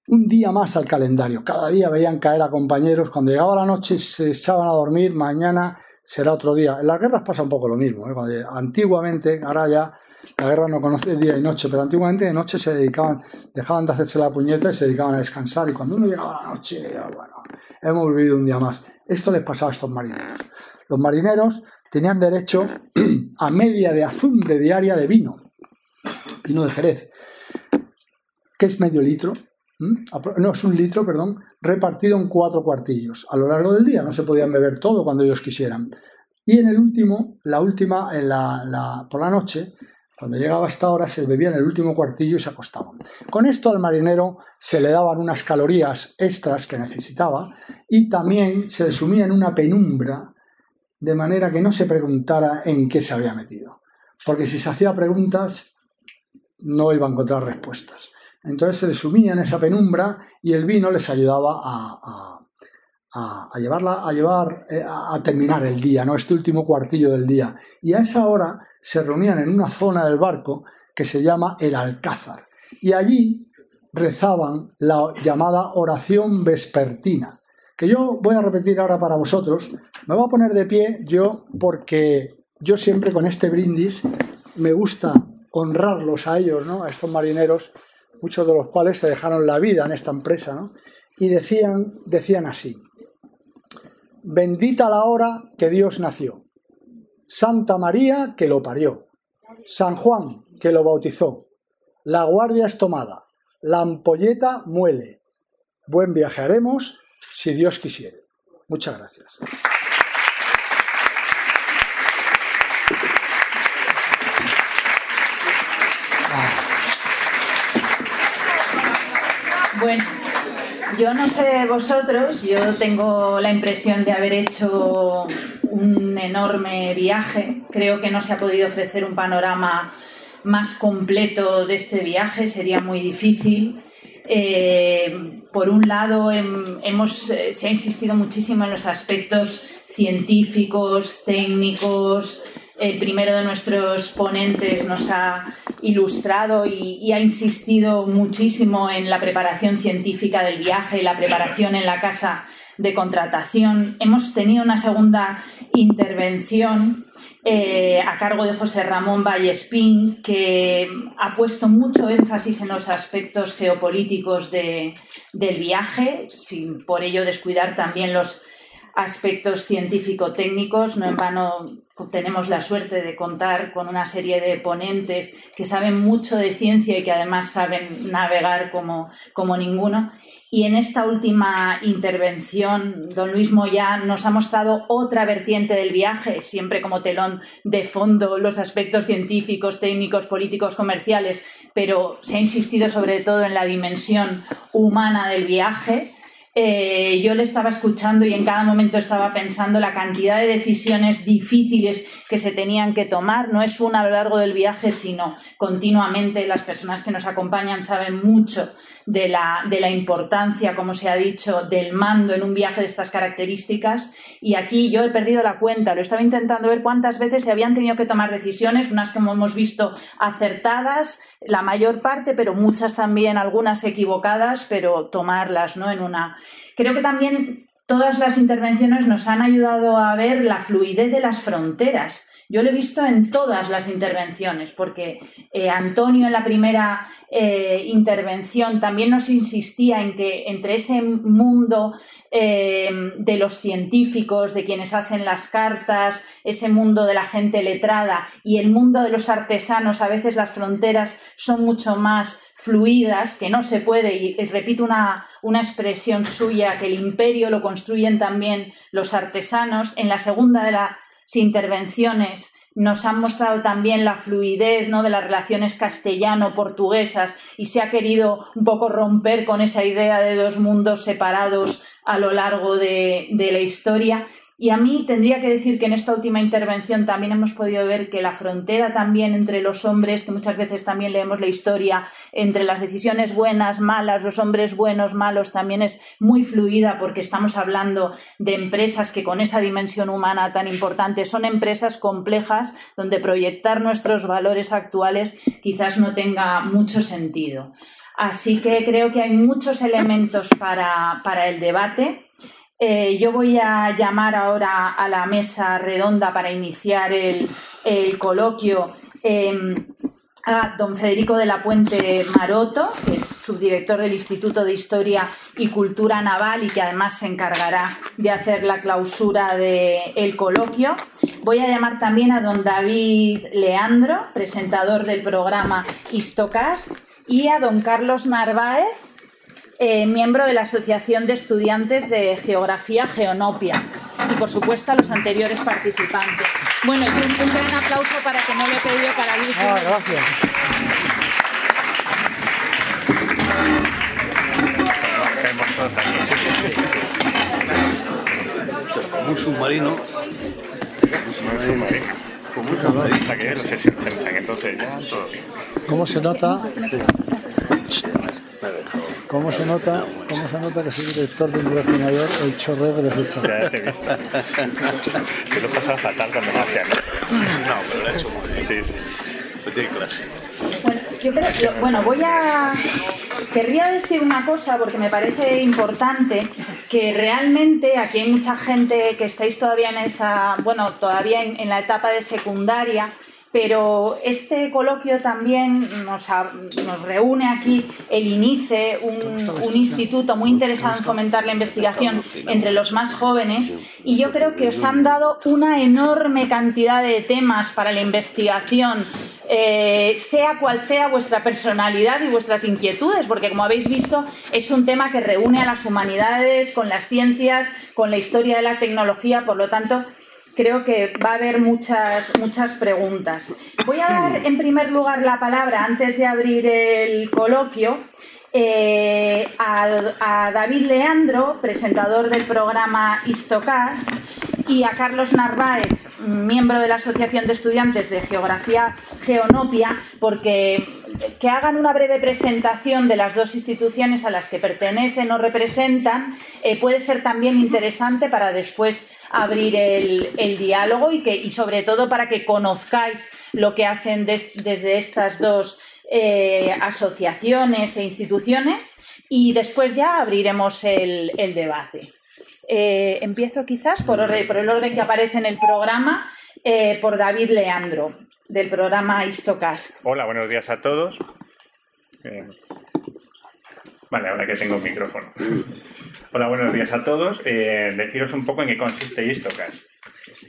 un día más al calendario. Cada día veían caer a compañeros, cuando llegaba la noche se echaban a dormir, mañana será otro día. En las guerras pasa un poco lo mismo. ¿eh? antiguamente, ahora ya la guerra no conoce día y noche, pero antiguamente de noche se dedicaban, dejaban de hacerse la puñeta y se dedicaban a descansar. Y cuando uno llegaba a la noche, bueno, hemos vivido un día más. Esto les pasaba a estos marineros. Los marineros tenían derecho [clears throat] a media de azumbre diaria de vino, vino de Jerez, que es medio litro, no es un litro, perdón, repartido en cuatro cuartillos a lo largo del día. No se podían beber todo cuando ellos quisieran. Y en el último, la última, en la, por la noche, cuando llegaba esta hora, se bebían el último cuartillo y se acostaban. Con esto al marinero se le daban unas calorías extras que necesitaba y también se le sumía en una penumbra de manera que no se preguntara en qué se había metido. Porque si se hacía preguntas, no iba a encontrar respuestas. Entonces se le sumía en esa penumbra y el vino les ayudaba a, a, llevarla, a, llevar, eh, a terminar el día, ¿no? este último cuartillo del día. Y a esa hora se reunían en una zona del barco que se llama el Alcázar. Y allí rezaban la llamada oración vespertina, que yo voy a repetir ahora para vosotros. Me voy a poner de pie yo porque yo siempre con este brindis me gusta honrarlos a ellos, ¿no? a estos marineros, muchos de los cuales se dejaron la vida en esta empresa, ¿no? y decían, decían así, bendita la hora que Dios nació, Santa María que lo parió, San Juan que lo bautizó, la guardia es tomada, la ampolleta muele, buen viaje haremos si Dios quisiere. Muchas gracias. Bueno, yo no sé vosotros, yo tengo la impresión de haber hecho un enorme viaje. Creo que no se ha podido ofrecer un panorama más completo de este viaje, sería muy difícil. Eh, por un lado, hemos, eh, se ha insistido muchísimo en los aspectos científicos, técnicos. El primero de nuestros ponentes nos ha ilustrado y, y, ha insistido muchísimo en la preparación científica del viaje, la preparación en la casa de contratación. Hemos tenido una segunda intervención eh, a cargo de José Ramón Vallespín, que ha puesto mucho énfasis en los aspectos geopolíticos del viaje, sin por ello descuidar también los aspectos científico-técnicos. No en vano tenemos la suerte de contar con una serie de ponentes que saben mucho de ciencia y que además saben navegar como, como ninguno. Y en esta última intervención, don Luis Moya nos ha mostrado otra vertiente del viaje, siempre como telón de fondo, los aspectos científicos, técnicos, políticos, comerciales, pero se ha insistido sobre todo en la dimensión humana del viaje. Eh, yo le estaba escuchando y en cada momento estaba pensando la cantidad de decisiones difíciles que se tenían que tomar. No es una a lo largo del viaje, sino continuamente. Las personas que nos acompañan saben mucho de la, de la importancia, como se ha dicho, del mando en un viaje de estas características. Y aquí yo he perdido la cuenta, lo estaba intentando ver cuántas veces se habían tenido que tomar decisiones, unas que hemos visto acertadas, la mayor parte, pero muchas también, algunas equivocadas, pero tomarlas ¿no? en una. Creo que también todas las intervenciones nos han ayudado a ver la fluidez de las fronteras yo lo he visto en todas las intervenciones, porque eh, Antonio en la primera eh, intervención también nos insistía en que entre ese mundo eh, de los científicos, de quienes hacen las cartas, ese mundo de la gente letrada y el mundo de los artesanos, a veces las fronteras son mucho más fluidas, que no se puede, y repito una, una expresión suya, que el imperio lo construyen también los artesanos. En la segunda de la intervenciones nos han mostrado también la fluidez ¿no? de las relaciones castellano-portuguesas y se ha querido un poco romper con esa idea de dos mundos separados a lo largo de, de la historia. Y a mí tendría que decir que en esta última intervención también hemos podido ver que la frontera también entre los hombres, que muchas veces también leemos la historia, entre las decisiones buenas, malas, los hombres buenos, malos, también es muy fluida porque estamos hablando de empresas que con esa dimensión humana tan importante son empresas complejas donde proyectar nuestros valores actuales quizás no tenga mucho sentido. Así que creo que hay muchos elementos para, para el debate. Eh, yo voy a llamar ahora a la mesa redonda para iniciar el, coloquio em, a don Federico de la Puente Maroto, que es subdirector del Instituto de Historia y Cultura Naval y que además se encargará de hacer la clausura del coloquio. Voy a llamar también a don David Leandro, presentador del programa Histocast, y a don Carlos Narváez, eh, miembro de la Asociación de Estudiantes de Geografía Geonopia y, por supuesto, a los anteriores participantes. Bueno, y un, gran aplauso para que no lo he pedido para YouTube. Ah, gracias. Como un submarino. Como un submarino. Como un submarino. que los 60, entonces ya todo bien. ¿Cómo se nota? ¿Cómo se nota, cómo se nota que soy director de un refinador el chorreo que les he hecho? Ya te he visto. Que lo pasaba fatal cuando me hacían. No, pero lo ha hecho muy bien. Sí, sí. Tiene clase. Bueno, yo creo, bueno, voy a. Querría decir una cosa porque me parece importante que realmente aquí hay mucha gente que estáis todavía en esa, bueno, todavía en, en la etapa de secundaria pero este coloquio también nos, reúne aquí el INICE, un, instituto muy interesado en fomentar la investigación entre los más jóvenes, y yo creo que os han dado una enorme cantidad de temas para la investigación, eh, sea cual sea vuestra personalidad y vuestras inquietudes, porque como habéis visto es un tema que reúne a las humanidades con las ciencias, con la historia de la tecnología, por lo tanto creo que va a haber muchas, muchas preguntas. Voy a dar en primer lugar la palabra, antes de abrir el coloquio, eh, a, David Leandro, presentador del programa Histocast, y a Carlos Narváez, miembro de la Asociación de Estudiantes de Geografía Geonopia, porque que hagan una breve presentación de las dos instituciones a las que pertenecen o representan eh, puede ser también interesante para después abrir el, diálogo y, que, y sobre todo para que conozcáis lo que hacen desde estas dos eh, asociaciones e instituciones y después ya abriremos el, debate. Eh, empiezo quizás por, por, el orden que aparece en el programa eh, por David Leandro del programa Histocast. Hola, buenos días a todos. Vale, ahora que tengo micrófono. Hola, buenos días a todos. Eh, deciros un poco en qué consiste Histocast.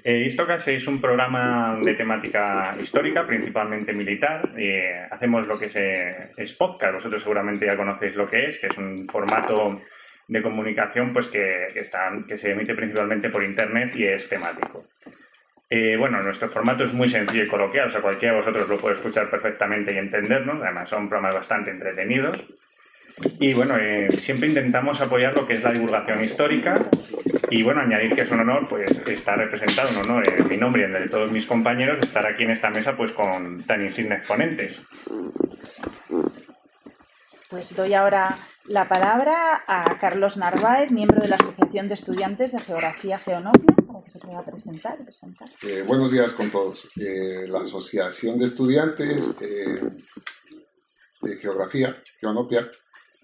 Eh, es un programa de temática histórica, principalmente militar. Eh, hacemos lo que es, podcast. Vosotros seguramente ya conocéis lo que es, que es un formato de comunicación pues que, está, que se emite principalmente por internet y es temático. bueno, nuestro formato es muy sencillo y coloquial, o sea, cualquiera de vosotros lo puede escuchar perfectamente y entendernos. Además, son programas bastante entretenidos. Y bueno, eh, siempre intentamos apoyar lo que es la divulgación histórica y bueno, añadir que es un honor pues estar representado, un honor en mi nombre y en el de todos mis compañeros, estar aquí en esta mesa pues con tan insignes ponentes. pues doy ahora la palabra a Carlos Narváez, miembro de la Asociación de Estudiantes de Geografía Geonopia, para que se pueda presentar. presentar. Eh, buenos días con todos. Eh, la Asociación de Estudiantes eh, de Geografía Geonopia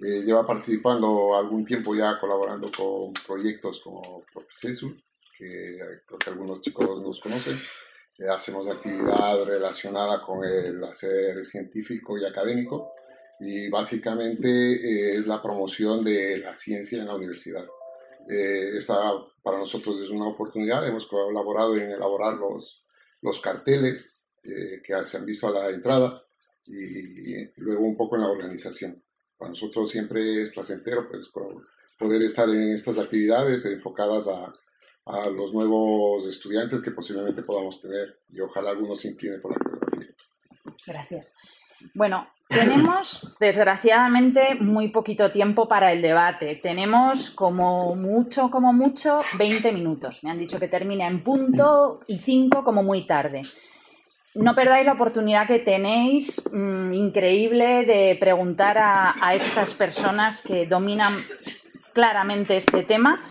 lleva participando algún tiempo ya colaborando con proyectos como Procesul, que creo que algunos chicos nos conocen. hacemos actividad relacionada con el hacer científico y académico y básicamente eh, es la promoción de la ciencia en la universidad. Eh, esta para nosotros es una oportunidad, hemos colaborado en elaborar los, los carteles eh, que se han visto a la entrada y, luego un poco en la organización. Para nosotros siempre es placentero pues, poder estar en estas actividades enfocadas a, a los nuevos estudiantes que posiblemente podamos tener y ojalá algunos se inclinen por la geografía. Gracias. Bueno, tenemos, desgraciadamente, muy poquito tiempo para el debate. Tenemos como mucho, como mucho, 20 minutos. Me han dicho que termina en punto y 5 como muy tarde. No perdáis la oportunidad que tenéis, mm, increíble, de preguntar a estas personas que dominan claramente este tema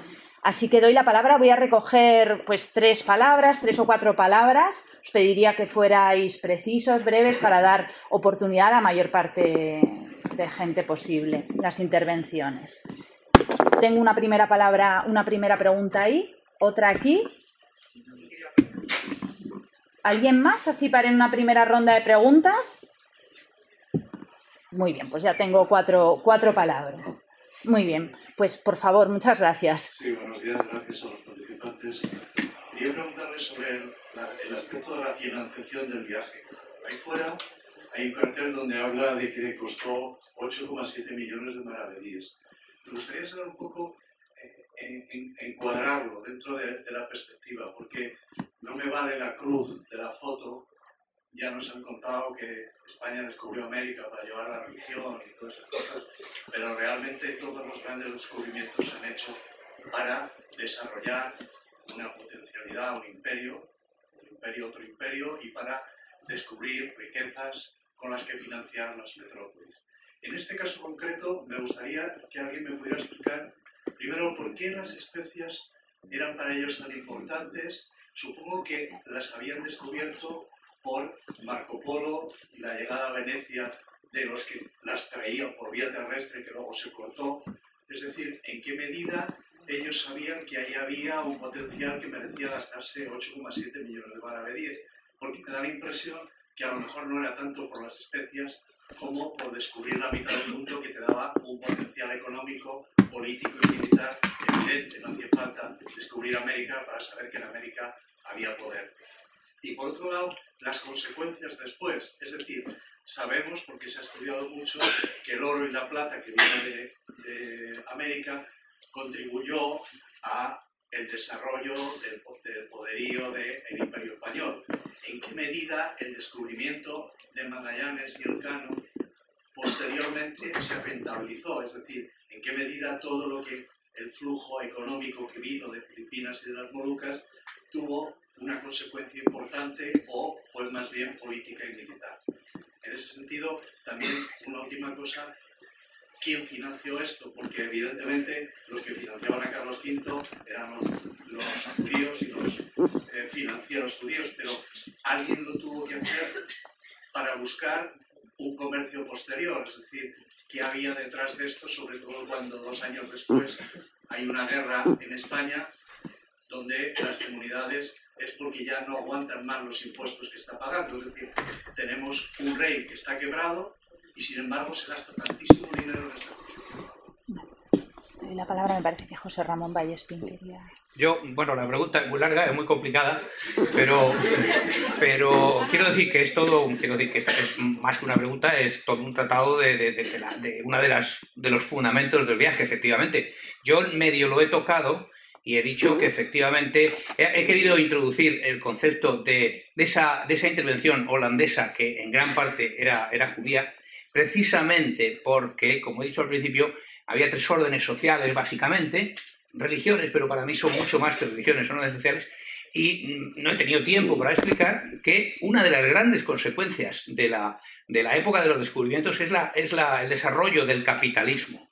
Así que doy la palabra, voy a recoger pues tres palabras, tres o cuatro palabras. Os pediría que fuerais precisos, breves, para dar oportunidad a la mayor parte de gente posible las intervenciones. Tengo una primera palabra, una primera pregunta ahí, otra aquí. ¿Alguien más así para en una primera ronda de preguntas? Muy bien, pues ya tengo cuatro, cuatro palabras. Muy bien, pues por favor, muchas gracias. Sí, buenos días, gracias a los participantes. Quería preguntarles sobre el, aspecto de la financiación del viaje. Ahí fuera hay un cartel donde habla de que costó 8,7 millones de maravedíes. Me gustaría saber un poco, eh, encuadrarlo dentro de, la perspectiva, porque no me vale la cruz de la foto ya nos han contado que España descubrió América para llevar la religión y todas esas cosas, pero realmente todos los grandes descubrimientos se han hecho para desarrollar una potencialidad, un imperio, un imperio, otro imperio, y para descubrir riquezas con las que financiar las metrópolis. En este caso concreto, me gustaría que alguien me pudiera explicar, primero, por qué las especias eran para ellos tan importantes. Supongo que las habían descubierto por Marco Polo y la llegada a Venecia de los que las traían por vía terrestre que luego se cortó. Es decir, en qué medida ellos sabían que ahí había un potencial que merecía gastarse 8,7 millones de maravedíes, porque me da la impresión que a lo mejor no era tanto por las especias como por descubrir la mitad del mundo que te daba un potencial económico, político y militar evidente. No hacía falta descubrir América para saber que en América había poder y por otro lado las consecuencias después. Es decir, sabemos, porque se ha estudiado mucho, que el oro y la plata que viene de, América contribuyó a el desarrollo del, poderío del Imperio Español. ¿En qué medida el descubrimiento de Magallanes y Elcano posteriormente se rentabilizó? Es decir, ¿en qué medida todo lo que el flujo económico que vino de Filipinas y de las Molucas tuvo una consecuencia importante o fue más bien política y militar. En ese sentido, también una última cosa, ¿quién financió esto? Porque evidentemente los que financiaban a Carlos V eran los, judíos y los eh, financieros judíos, pero alguien lo tuvo que hacer para buscar un comercio posterior, es decir, qué había detrás de esto, sobre todo cuando dos años después hay una guerra en España donde las comunidades es porque ya no aguantan más los impuestos que está pagando. Es decir, tenemos un rey que está quebrado y sin embargo se gasta tantísimo dinero en esta cosa. La palabra me parece que José Ramón Valles quería. Yo, bueno, la pregunta es muy larga, es muy complicada, pero, pero quiero decir que es todo, quiero decir que esta es más que una pregunta, es todo un tratado de, de, de, una de las de los fundamentos del viaje, efectivamente. Yo medio lo he tocado y he dicho que efectivamente he, querido introducir el concepto de, esa, de, esa, intervención holandesa que en gran parte era, era judía, precisamente porque, como he dicho al principio, había tres órdenes sociales básicamente, religiones, pero para mí son mucho más que religiones, son órdenes sociales, y mm, no he tenido tiempo para explicar que una de las grandes consecuencias de la, de la época de los descubrimientos es, la, es la, el desarrollo del capitalismo.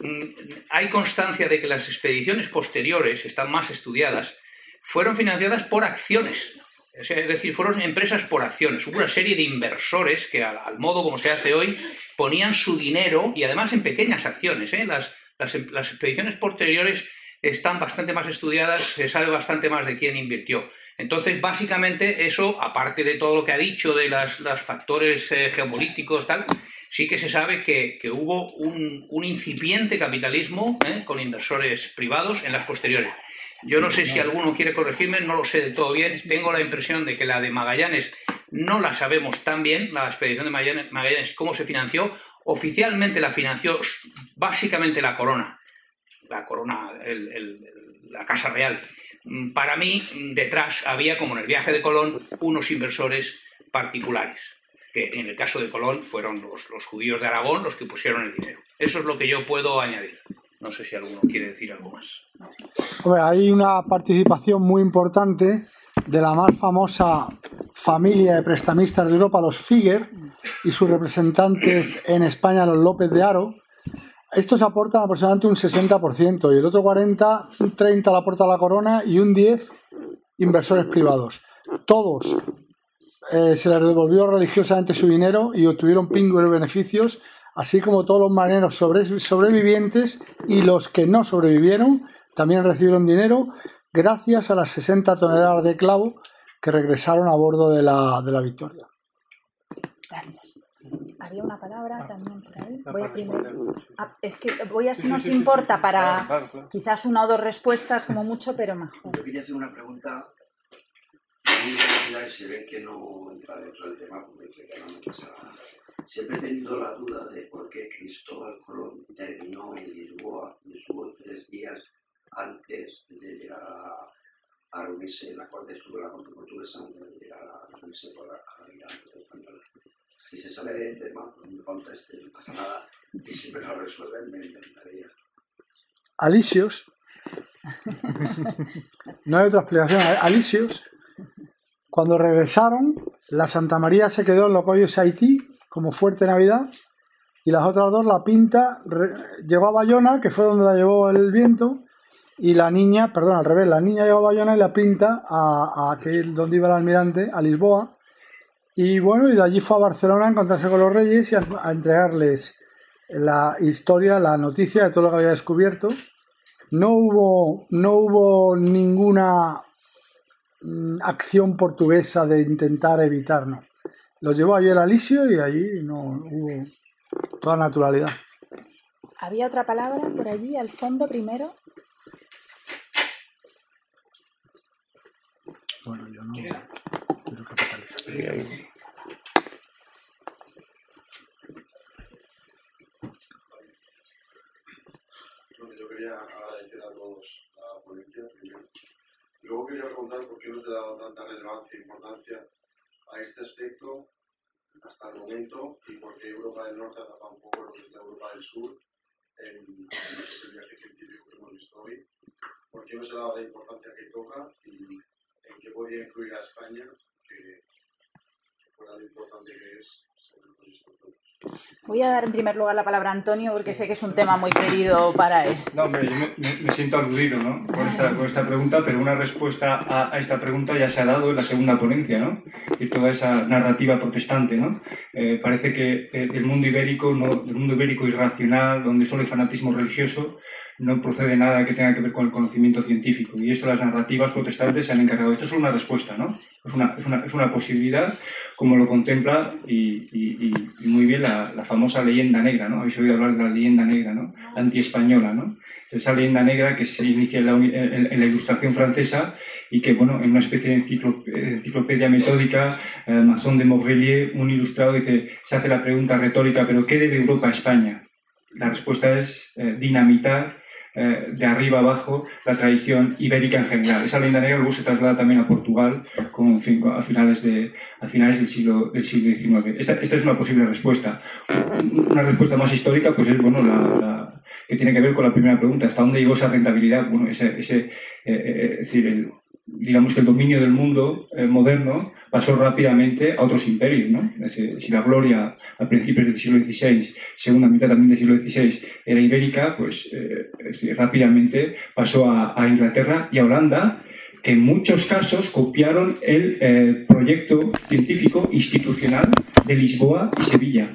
Mm, hay constancia de que las expediciones posteriores, están más estudiadas, fueron financiadas por acciones. Es decir, fueron empresas por acciones. Hubo una serie de inversores que, al, modo como se hace hoy, ponían su dinero y además en pequeñas acciones. ¿eh? Las, las, las expediciones posteriores están bastante más estudiadas, se sabe bastante más de quién invirtió. Entonces, básicamente, eso, aparte de todo lo que ha dicho de los factores eh, geopolíticos, tal, sí que se sabe que, hubo un, incipiente capitalismo eh, con inversores privados en las posteriores. Yo no sé si alguno quiere corregirme, no lo sé de todo bien. Tengo la impresión de que la de Magallanes no la sabemos tan bien, la expedición de Magallanes, cómo se financió. Oficialmente la financió básicamente la corona la corona, la Casa Real. Mm, para mí, detrás había, como en el viaje de Colón, unos inversores particulares, que en el caso de Colón fueron los, los judíos de Aragón los que pusieron el dinero. Eso es lo que yo puedo añadir. No sé si alguno quiere decir algo más. hay una participación muy importante de la más famosa familia de prestamistas de Europa, los Figuer, y sus representantes en España, los López de Aro, estos aportan aproximadamente un 60% y el otro 40, un 30 la aporta la corona y un 10 inversores privados. Todos eh, se les devolvió religiosamente su dinero y obtuvieron pingües beneficios, así como todos los marineros sobrevivientes y los que no sobrevivieron también recibieron dinero gracias a las 60 toneladas de clavo que regresaron a bordo de la, de la Victoria. Gracias. Había una palabra también por ahí. Voy a primero. Ah, es que voy a si nos importa para quizás una o dos respuestas como mucho, pero mejor. Yo quería hacer una pregunta y se ve que no entra dentro del tema porque dice que no me pasa nada. Siempre he tenido la duda de por qué Cristóbal Colón terminó en Lisboa y estuvo tres días antes de llegar a, a reunirse en la cual estuvo la Corte Portuguesa antes de llegar a reunirse con la, a Española si se sale de tema, pues no conteste, no pasa nada, y si me lo resuelven, me encantaría. Alisios. [laughs] no hay otra explicación. Alisios, cuando regresaron, la Santa María se quedó en Locoyos Haití como fuerte Navidad y las otras dos, la pinta, llegó a Bayona, que fue donde la llevó el viento, y la niña, perdón, al revés, la niña llegó a Bayona y la pinta a, a aquel donde iba el almirante, a Lisboa, y bueno, y de allí fue a Barcelona a encontrarse con los reyes y a, entregarles la historia, la noticia de todo lo que había descubierto. No hubo, no hubo ninguna acción portuguesa de intentar evitarlo. Lo llevó allí el Alisio y allí no hubo toda naturalidad. ¿Había otra palabra por allí, al fondo primero? Bueno, yo no yo quería agradecer a todos la primero. Luego quería preguntar por qué no te ha dado tanta relevancia e importancia a este aspecto hasta el momento y por qué Europa del Norte ha tapado un poco lo que es la Europa del Sur en, ese viaje científico que hemos visto hoy. ¿Por qué no se ha dado la importancia que toca y en qué podría influir a España que Voy a dar en primer lugar la palabra a Antonio porque sé que es un tema muy querido para él. No, me, me, siento aludido ¿no? con, esta, esta pregunta, pero una respuesta a, esta pregunta ya se ha dado en la segunda ponencia, ¿no? Y toda esa narrativa protestante, ¿no? Eh, parece que eh, el mundo ibérico, no, el mundo ibérico irracional, donde solo hay fanatismo religioso, no procede nada que tenga que ver con el conocimiento científico. Y esto las narrativas protestantes se han encargado. Esto es una respuesta, ¿no? Es una, es una, es una posibilidad, como lo contempla y, muy bien la, famosa leyenda negra, ¿no? Habéis oído hablar de la leyenda negra, ¿no? La antiespañola, ¿no? Esa leyenda negra que se inicia en la, ilustración francesa y que, bueno, en una especie de enciclopedia metódica, eh, Masson de Morvellier, un ilustrado, dice, se hace la pregunta retórica, ¿pero qué debe Europa a España? La respuesta es eh, dinamitar eh, de arriba abajo la tradición ibérica en general. Esa leyenda negra luego se traslada también a Portugal con, a, finales de, a finales del siglo, del siglo XIX. Esta, esta, es una posible respuesta. Una respuesta más histórica pues es bueno, la, que tiene que ver con la primera pregunta. ¿Hasta dónde llegó esa rentabilidad? Bueno, ese, ese eh, eh, es decir, digamos que el dominio del mundo eh, moderno pasó rápidamente a otros imperios. ¿no? Si la gloria a principios del siglo XVI, segunda mitad también del siglo XVI, era ibérica, pues eh, rápidamente pasó a, Inglaterra y a Holanda, en muchos casos copiaron el eh, proyecto científico institucional de Lisboa y Sevilla.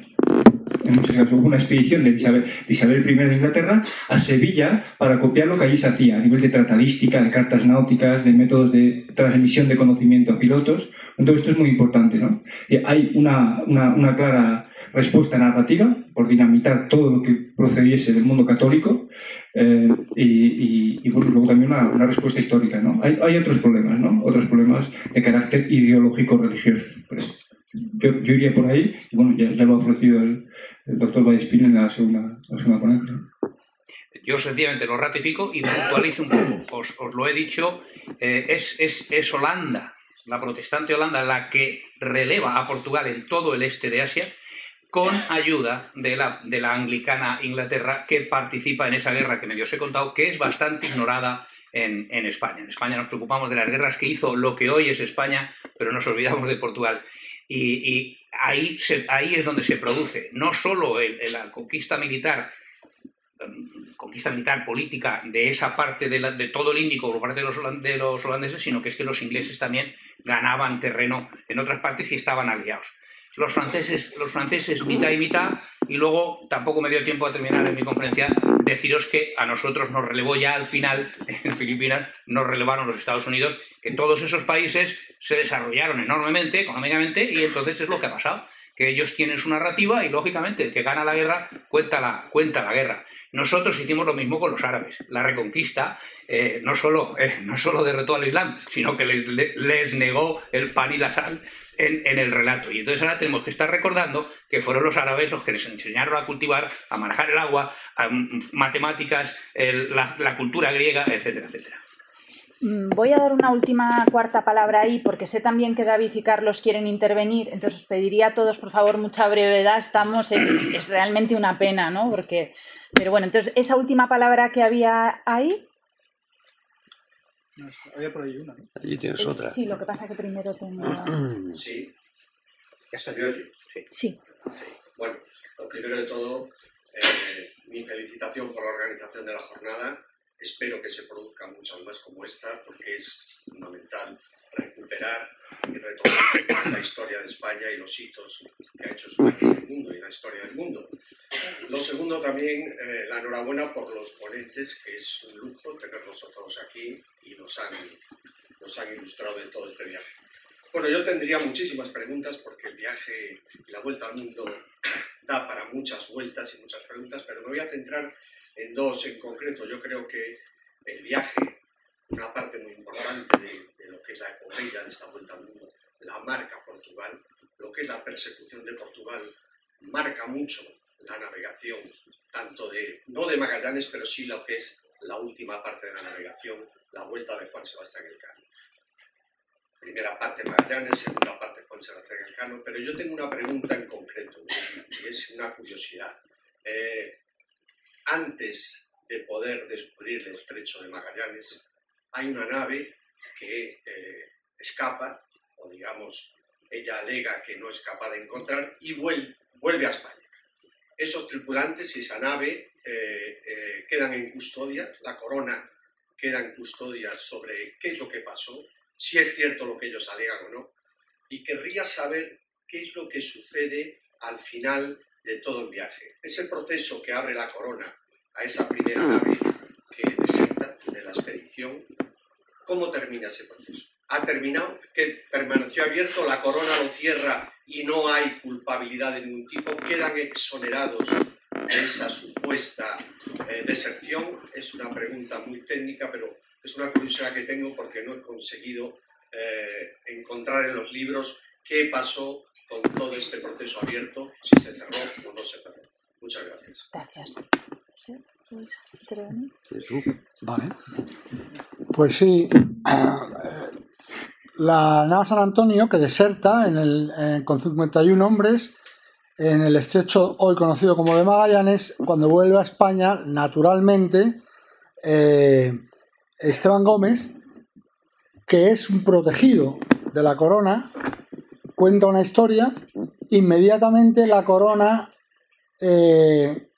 En muchos casos hubo una expedición de Isabel, I de Inglaterra a Sevilla para copiar lo que allí se hacía a nivel de tratadística, de cartas náuticas, de métodos de transmisión de conocimiento a pilotos. Entonces esto es muy importante. ¿no? Hay una, una clara respuesta narrativa por dinamitar todo lo que procediese del mundo católico eh, y, y, y, bueno, luego también una, una respuesta histórica. ¿no? Hay, hay, otros problemas, ¿no? otros problemas de carácter ideológico religioso. Pero yo, yo, iría por ahí y bueno, ya, ya lo ha ofrecido el, el doctor Vallespín en la segunda, la segunda ponencia. Yo sencillamente lo ratifico y puntualizo un poco. [coughs] Os, os lo he dicho, eh, es, es, es Holanda, la protestante Holanda, la que releva a Portugal en todo el este de Asia con ayuda de la, de la anglicana Inglaterra que participa en esa guerra que medio os he contado, que es bastante ignorada en, en, España. En España nos preocupamos de las guerras que hizo lo que hoy es España, pero nos olvidamos de Portugal. Y, ahí, ahí es donde se produce no solo el, la conquista militar, conquista militar política de esa parte de, la, de todo el Índico por parte de los, de los holandeses, sino que es que los ingleses también ganaban terreno en otras partes y estaban aliados los franceses, los franceses mitad y mitad, y luego tampoco me dio tiempo a terminar en mi conferencia deciros que a nosotros nos relevó ya al final, [laughs] en Filipinas, nos relevaron los Estados Unidos, que todos esos países se desarrollaron enormemente, económicamente, y entonces es lo que ha pasado, que ellos tienen su narrativa y lógicamente el que gana la guerra cuenta la, cuenta la guerra. Nosotros hicimos lo mismo con los árabes. La reconquista eh, no, solo, eh, no solo derrotó al Islam, sino que les, les negó el pan y la sal en, el relato. Y entonces ahora tenemos que estar recordando que fueron los árabes los que les enseñaron a cultivar, a manejar el agua, a matemáticas, el, la, la, cultura griega, etcétera, etcétera. Mm, voy a dar una última cuarta palabra ahí porque sé también que David y Carlos quieren intervenir, entonces os pediría a todos, por favor, mucha brevedad. Estamos, es, es realmente una pena, ¿no? Porque, pero bueno, entonces esa última palabra que había ahí, había por ahí una, ¿no? Allí tienes otra. Sí, lo que pasa es que primero tengo... [clears throat] Sí. ¿Ya Sí. sí. Bueno, lo primero de todo, eh, mi felicitación por la organización de la jornada. Espero que se produzcan muchas más como esta, porque es fundamental recuperar y retomar la historia de España y los hitos que ha hecho España en el mundo y la historia del mundo. Lo segundo también, eh, la enhorabuena por los ponentes, que es un lujo tenerlos a todos aquí y nos han, nos han ilustrado en todo este viaje. Bueno, yo tendría muchísimas preguntas porque el viaje y la vuelta al mundo da para muchas vueltas y muchas preguntas, pero me voy a centrar en dos en concreto. Yo creo que el viaje, una parte muy importante de, lo que es la epopeya de esta vuelta al mundo, la marca Portugal, lo que es la persecución de Portugal, marca mucho la navegación, tanto de, no de Magallanes, pero sí lo que es la última parte de la navegación, la vuelta de Juan Sebastián Elcano. Primera parte Magallanes, segunda parte Juan Sebastián Elcano, pero yo tengo una pregunta en concreto, y es una curiosidad. Eh, antes de poder descubrir el estrecho de Magallanes, hay una nave que eh, escapa, o digamos, ella alega que no es capaz de encontrar, y vuelve, vuelve a España. Esos tripulantes y esa nave eh, eh, quedan en custodia, la corona queda en custodia sobre qué es lo que pasó, si es cierto lo que ellos alegan o no, y querría saber qué es lo que sucede al final de todo el viaje. Ese proceso que abre la corona a esa primera nave que deserta de la expedición, ¿cómo termina ese proceso? ¿Ha terminado? ¿Que permaneció abierto? ¿La corona lo cierra y no hay culpabilidad de ningún tipo, quedan exonerados de esa supuesta eh, deserción. Es una pregunta muy técnica, pero es una curiosidad que tengo porque no he conseguido eh, encontrar en los libros qué pasó con todo este proceso abierto, si se cerró o no se cerró. Muchas gracias. Gracias. ¿Sí? Pues, vale. Pues sí. la nave San Antonio, que deserta en el, en, con 51 hombres en el estrecho hoy conocido como de Magallanes, cuando vuelve a España, naturalmente, eh, Esteban Gómez que es un protegido de la corona, cuenta una historia, inmediatamente la corona eh,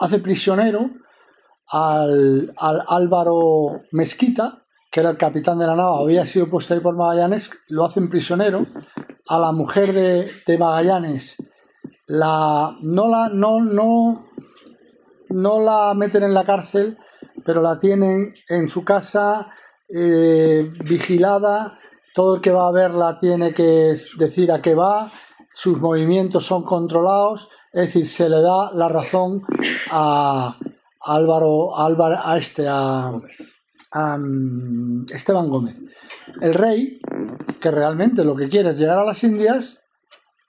hace prisionero al, al Álvaro Mezquita, que era el capitán de la nave, había sido puesto ahí por Magallanes, lo hacen prisionero, a la mujer de, de Magallanes la, no, la, no, no, no la meten en la cárcel, pero la tienen en su casa eh, vigilada, todo el que va a verla tiene que decir a qué va, sus movimientos son controlados, es decir, se le da la razón a, Álvaro, a este, a, a mm, Esteban Gómez. El rey, que realmente lo que quiere es llegar a las Indias,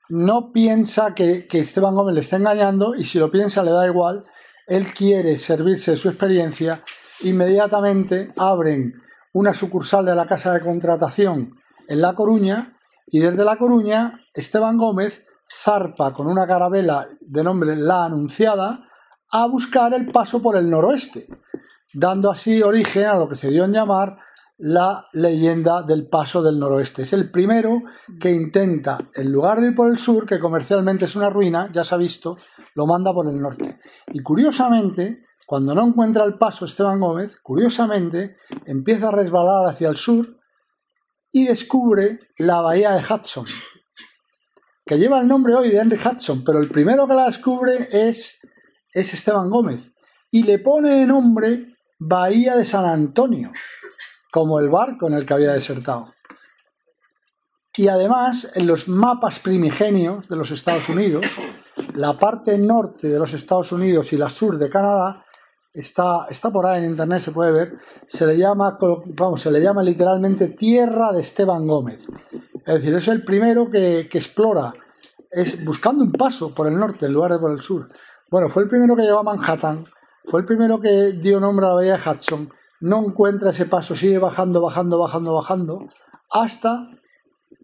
no piensa que, que Esteban Gómez le está engañando y si lo piensa le da igual. Él quiere servirse de su experiencia. Inmediatamente abren una sucursal de la casa de contratación en La Coruña y desde La Coruña Esteban Gómez zarpa con una carabela de nombre La Anunciada a buscar el paso por el noroeste, dando así origen a lo que se dio en llamar la leyenda del paso del noroeste. Es el primero que intenta, en lugar de ir por el sur, que comercialmente es una ruina, ya se ha visto, lo manda por el norte. Y curiosamente, cuando no encuentra el paso Esteban Gómez, curiosamente, empieza a resbalar hacia el sur y descubre la bahía de Hudson, que lleva el nombre hoy de Henry Hudson, pero el primero que la descubre es, es Esteban Gómez y le pone de nombre Bahía de San Antonio como el barco en el que había desertado. Y además, en los mapas primigenios de los Estados Unidos, la parte norte de los Estados Unidos y la sur de Canadá está, está por ahí en internet, se puede ver, se le llama, vamos, se le llama literalmente Tierra de Esteban Gómez. Es decir, es el primero que, que explora, es buscando un paso por el norte en lugar de por el sur. Bueno, fue el primero que llegó a Manhattan, fue el primero que dio nombre a la bahía de Hudson, no encuentra ese paso, sigue bajando, bajando, bajando, bajando, hasta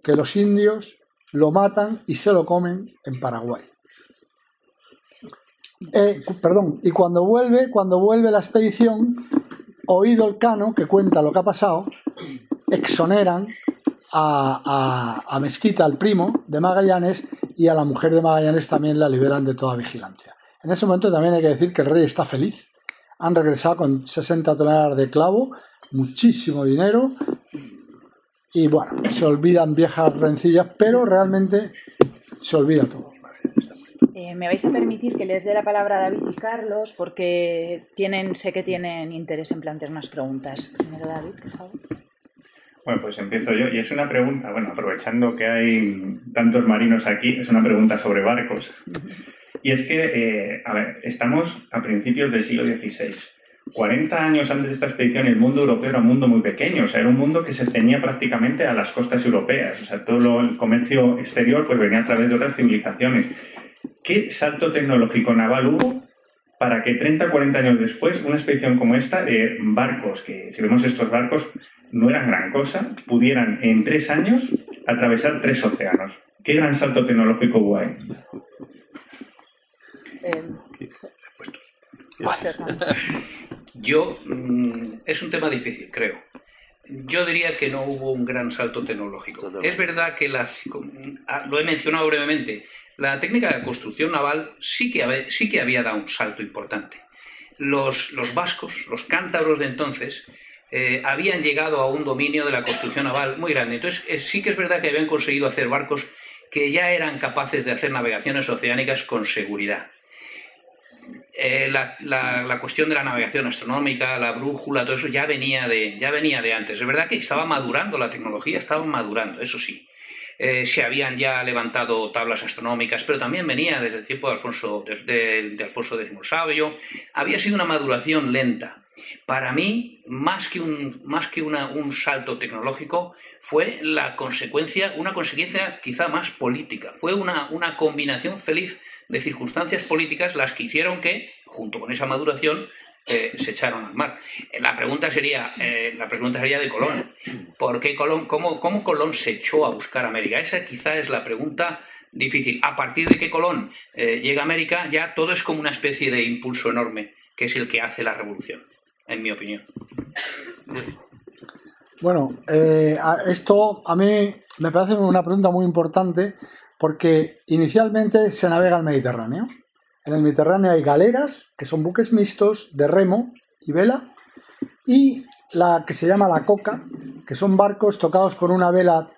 que los indios lo matan y se lo comen en Paraguay. Eh, perdón, y cuando vuelve, cuando vuelve la expedición, oído el cano que cuenta lo que ha pasado, exoneran a, a, Mezquita, al primo de Magallanes, y a la mujer de Magallanes también la liberan de toda vigilancia. En ese momento también hay que decir que el rey está feliz, han regresado con 60 toneladas de clavo, muchísimo dinero y bueno, se olvidan viejas rencillas, pero realmente se olvida todo. Eh, me vais a permitir que les dé la palabra a David y Carlos porque tienen, sé que tienen interés en plantear unas preguntas. David, por favor. Bueno, pues empiezo yo. Y es una pregunta, bueno, aprovechando que hay tantos marinos aquí, es una pregunta sobre barcos. Y es que, eh, a ver, estamos a principios del siglo XVI. 40 años antes de esta expedición el mundo europeo era un mundo muy pequeño, o sea, era un mundo que se ceñía prácticamente a las costas europeas, o sea, todo el comercio exterior pues venía a través de otras civilizaciones. ¿Qué salto tecnológico naval hubo para que 30 40 años después una expedición como esta, de barcos, que si vemos estos barcos no eran gran cosa, pudieran en tres años atravesar tres océanos? ¿Qué gran salto tecnológico hubo ahí? Yo, mm, es un tema difícil, creo. Yo diría que no hubo un gran salto tecnológico. Es verdad que ah, lo he mencionado brevemente, la técnica de construcción naval sí que, sí que había dado un salto importante. Los, los vascos, los cántabros de entonces, eh, habían llegado a un dominio de la construcción naval muy grande. Entonces, eh, sí que es verdad que habían conseguido hacer barcos que ya eran capaces de hacer navegaciones oceánicas con seguridad. Eh, la, cuestión de la navegación astronómica, la brújula, todo eso ya venía, de, ya venía de antes. Es verdad que estaba madurando la tecnología, estaba madurando, eso sí. Eh, se habían ya levantado tablas astronómicas, pero también venía desde el tiempo de Alfonso, de, Alfonso X Sabio. Había sido una maduración lenta. Para mí, más que un, más que un salto tecnológico, fue la consecuencia, una consecuencia quizá más política. Fue una, una combinación feliz de circunstancias políticas las que hicieron que, junto con esa maduración, eh, se echaron al mar. Eh, la pregunta sería, eh, la pregunta sería de Colón. ¿Por qué Colón, cómo, cómo, Colón se echó a buscar América? Esa quizá es la pregunta difícil. A partir de que Colón llega a América, ya todo es como una especie de impulso enorme, que es el que hace la revolución, en mi opinión. Bueno, esto a mí me parece una pregunta muy importante porque inicialmente se navega el Mediterráneo. En el Mediterráneo hay galeras, que son buques mixtos de remo y vela, y la que se llama la coca, que son barcos tocados con una vela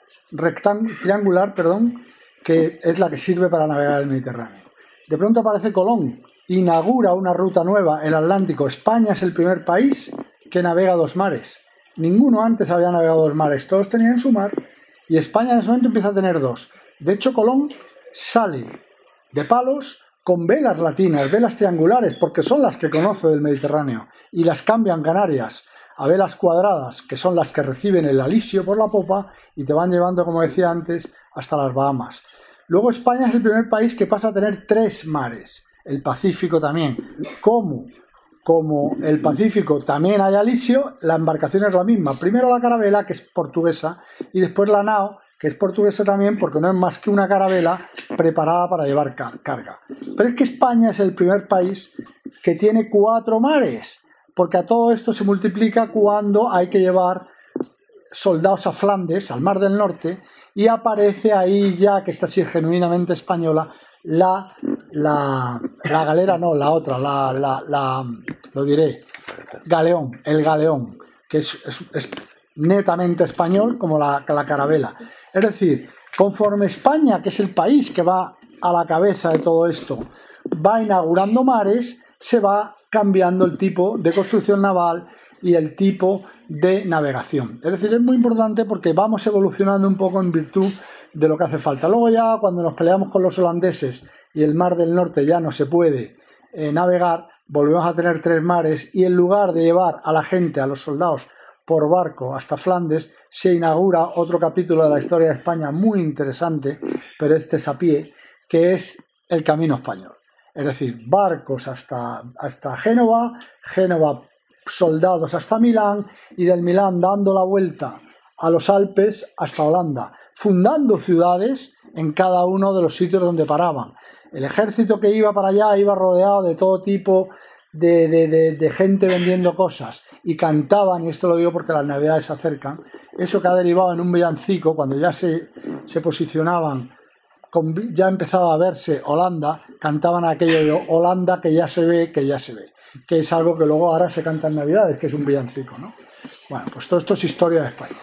triangular, perdón, que es la que sirve para navegar el Mediterráneo. De pronto aparece Colón, inaugura una ruta nueva, el Atlántico. España es el primer país que navega dos mares. Ninguno antes había navegado dos mares, todos tenían su mar y España en ese momento empieza a tener dos. De hecho, Colón sale de palos con velas latinas, velas triangulares, porque son las que conoce del Mediterráneo y las cambian Canarias a velas cuadradas, que son las que reciben el alisio por la popa y te van llevando, como decía antes, hasta las Bahamas. Luego España es el primer país que pasa a tener tres mares, el Pacífico también. Como el Pacífico también hay alisio, la embarcación es la misma. Primero la carabela, que es portuguesa, y después la nao, es portuguesa también, porque no es más que una carabela preparada para llevar car- carga. Pero es que España es el primer país que tiene cuatro mares, porque a todo esto se multiplica cuando hay que llevar soldados a Flandes, al Mar del Norte, y aparece ahí ya, que esta sí es genuinamente española, la, la, la galera, no, la otra, la, la, lo diré, galeón, el galeón, que es, es- es netamente español como la, la carabela. Es decir, conforme España, que es el país que va a la cabeza de todo esto, va inaugurando mares, se va cambiando el tipo de construcción naval y el tipo de navegación. Es decir, es muy importante porque vamos evolucionando un poco en virtud de lo que hace falta. Luego ya cuando nos peleamos con los holandeses y el mar del norte ya no se puede eh, navegar, volvemos a tener tres mares y en lugar de llevar a la gente, a los soldados, por barco hasta Flandes, se inaugura otro capítulo de la historia de España muy interesante, pero este es a pie, que es el Camino Español. Es decir, barcos hasta, hasta Génova, Génova soldados hasta Milán y del Milán dando la vuelta a los Alpes hasta Holanda, fundando ciudades en cada uno de los sitios donde paraban. El ejército que iba para allá iba rodeado de todo tipo de, de- de- gente vendiendo cosas y cantaban, y esto lo digo porque las navidades se acercan, eso que ha derivado en un villancico, cuando ya se, se posicionaban, con ya empezaba a verse Holanda, cantaban aquello de Holanda que ya se ve, que ya se ve, que es algo que luego ahora se canta en navidades, que es un villancico, ¿no? Bueno, pues todo esto es historia de España.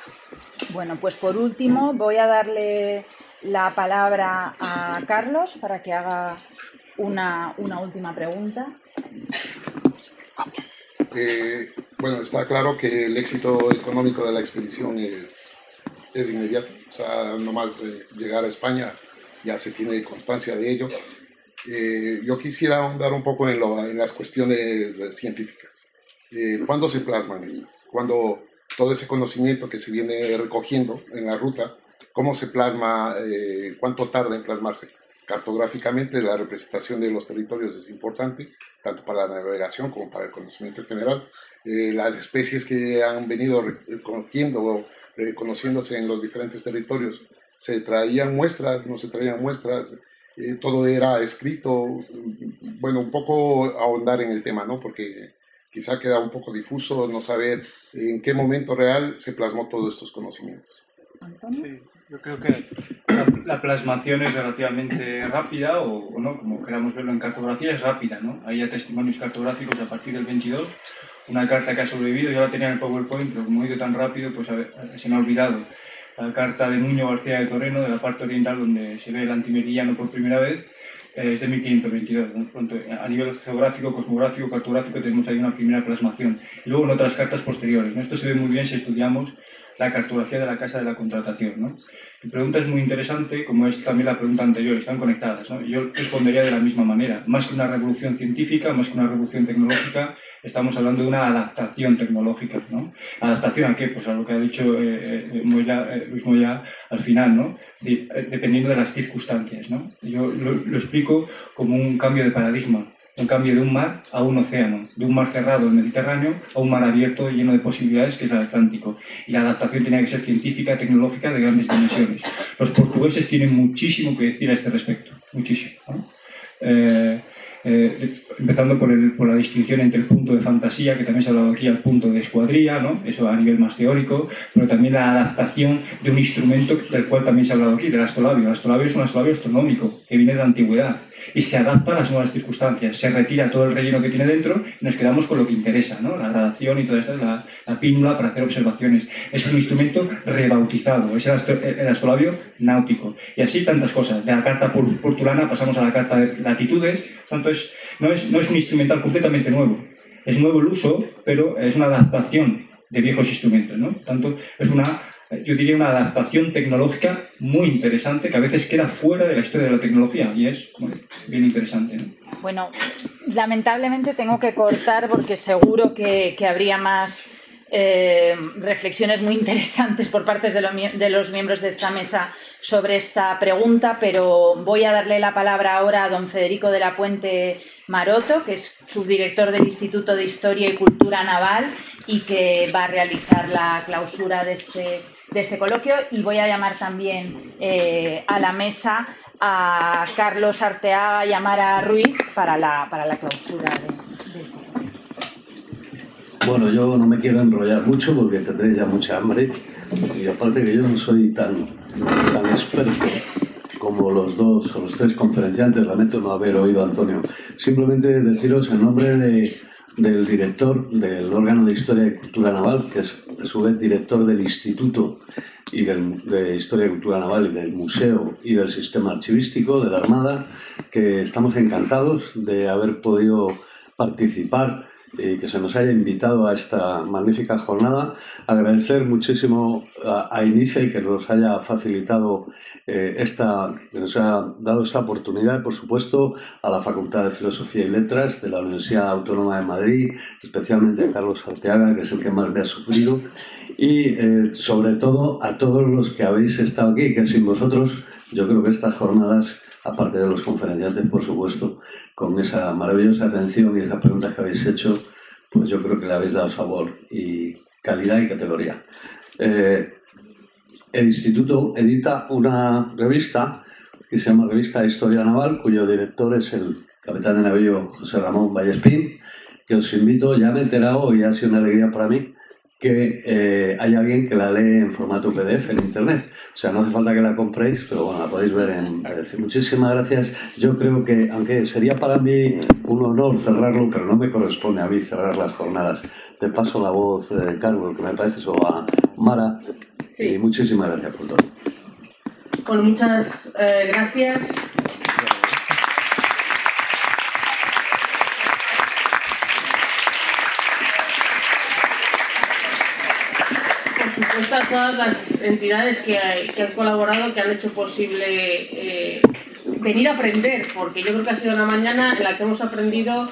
Bueno, pues por último voy a darle la palabra a Carlos para que haga una, una última pregunta. Eh, bueno, está claro que el éxito económico de la expedición es, es inmediato. O sea, nomás eh, llegar a España ya se tiene constancia de ello. Eh, yo quisiera ahondar un poco en, lo- en las cuestiones eh, científicas. Eh, ¿Cuándo se plasman estas? ¿Cuándo todo ese conocimiento que se viene recogiendo en la ruta, cómo se plasma, eh, cuánto tarda en plasmarse? Cartográficamente la representación de los territorios es importante, tanto para la navegación como para el conocimiento general. Eh, las especies que han venido o reconociéndose en los diferentes territorios, se traían muestras, no se traían muestras, eh, todo era escrito. Bueno, un poco ahondar en el tema, ¿no? Porque quizá queda un poco difuso no saber en qué momento real se plasmó todos estos conocimientos. Sí, yo creo que la, la plasmación es relativamente rápida, o, o no, como queramos verlo en cartografía, es rápida, ¿no? Hay ya testimonios cartográficos a partir del 22, una carta que ha sobrevivido, yo la tenía en el PowerPoint, pero como he ido tan rápido, pues a ver, se me ha olvidado. La carta de Nuño García de Toreno, de la parte oriental, donde se ve el antimeridiano por primera vez, eh, es de 1522. ¿no? Pronto, a nivel geográfico, cosmográfico, cartográfico, tenemos ahí una primera plasmación. Y luego en otras cartas posteriores. ¿no? Esto se ve muy bien si estudiamos la cartografía de la Casa de la Contratación. ¿no? Pregunta es muy interesante, como es también la pregunta anterior, están conectadas. ¿no? Yo respondería de la misma manera. Más que una revolución científica, más que una revolución tecnológica, estamos hablando de una adaptación tecnológica. ¿no? ¿Adaptación a qué? Pues a lo que ha dicho eh, eh, Moya, eh, Luis Moya al final, ¿no? Eh, dependiendo de las circunstancias. ¿no? Yo lo explico como un cambio de paradigma un cambio de un mar a un océano, de un mar cerrado, el Mediterráneo, a un mar abierto lleno de posibilidades, que es el Atlántico. Y la adaptación tenía que ser científica, tecnológica, de grandes dimensiones. Los portugueses tienen muchísimo que decir a este respecto, muchísimo. Eh, eh, empezando por, la distinción entre el punto de fantasía, que también se ha hablado aquí, al punto de escuadría, ¿no? eso a nivel más teórico, pero también la adaptación de un instrumento del cual también se ha hablado aquí, del astrolabio. El astrolabio es un astrolabio astronómico que viene de la antigüedad y se adapta a las nuevas circunstancias. Se retira todo el relleno que tiene dentro y nos quedamos con lo que interesa, ¿no? la gradación y toda esta, la, la pínula para hacer observaciones. Es un instrumento rebautizado, es el, astrolabio náutico. Y así tantas cosas. De la carta portulana pasamos a la carta de latitudes, tanto es, no, es, no es un instrumental completamente nuevo. Es nuevo el uso, pero es una adaptación de viejos instrumentos. ¿no? Tanto es una yo diría una adaptación tecnológica muy interesante que a veces queda fuera de la historia de la tecnología y es bien interesante. Bueno, lamentablemente tengo que cortar porque seguro que, habría más eh, reflexiones muy interesantes por parte de, de los miembros de esta mesa sobre esta pregunta, pero voy a darle la palabra ahora a don Federico de la Puente Maroto, que es subdirector del Instituto de Historia y Cultura Naval y que va a realizar la clausura de este de este coloquio y voy a llamar también eh, a la mesa a Carlos Arteaga y a Mara Ruiz para la, para la clausura de, este Bueno, yo no me quiero enrollar mucho porque tendré ya mucha hambre y aparte que yo no soy tan, tan experto como los dos o los tres conferenciantes, lamento no haber oído a Antonio. Simplemente deciros en nombre de del director del órgano de Historia y Cultura Naval, que es a su vez director del Instituto y de Historia y Cultura Naval y del Museo y del Sistema Archivístico de la Armada, que estamos encantados de haber podido participar y que se nos haya invitado a esta magnífica jornada. Agradecer muchísimo a, a Inicia y que nos haya facilitado eh, esta, que nos ha dado esta oportunidad, por supuesto, a la Facultad de Filosofía y Letras de la Universidad Autónoma de Madrid, especialmente a Carlos Arteaga, que es el que más me ha sufrido, y eh, sobre todo a todos los que habéis estado aquí, que sin vosotros yo creo que estas jornadas aparte de los conferenciantes, por supuesto, con esa maravillosa atención y esas preguntas que habéis hecho, pues yo creo que le habéis dado sabor y calidad y categoría. Eh, el instituto edita una revista que se llama Revista Historia Naval, cuyo director es el capitán de navío José Ramón Vallespín, que os invito, ya me he enterado y ha sido una alegría para mí, que eh, hay alguien que la lee en formato PDF en internet. O sea, no hace falta que la compréis, pero bueno, la podéis ver en PDF. Muchísimas gracias. Yo creo que, aunque sería para mí un honor cerrarlo, pero no me corresponde a mí cerrar las jornadas. Te paso la voz, eh, Carlos, que me parece, eso a Mara. Y muchísimas gracias por todo. Bueno, muchas eh, gracias. a todas las entidades que, han colaborado, que han hecho posible eh, venir a aprender, porque yo creo que ha sido una mañana en la que hemos aprendido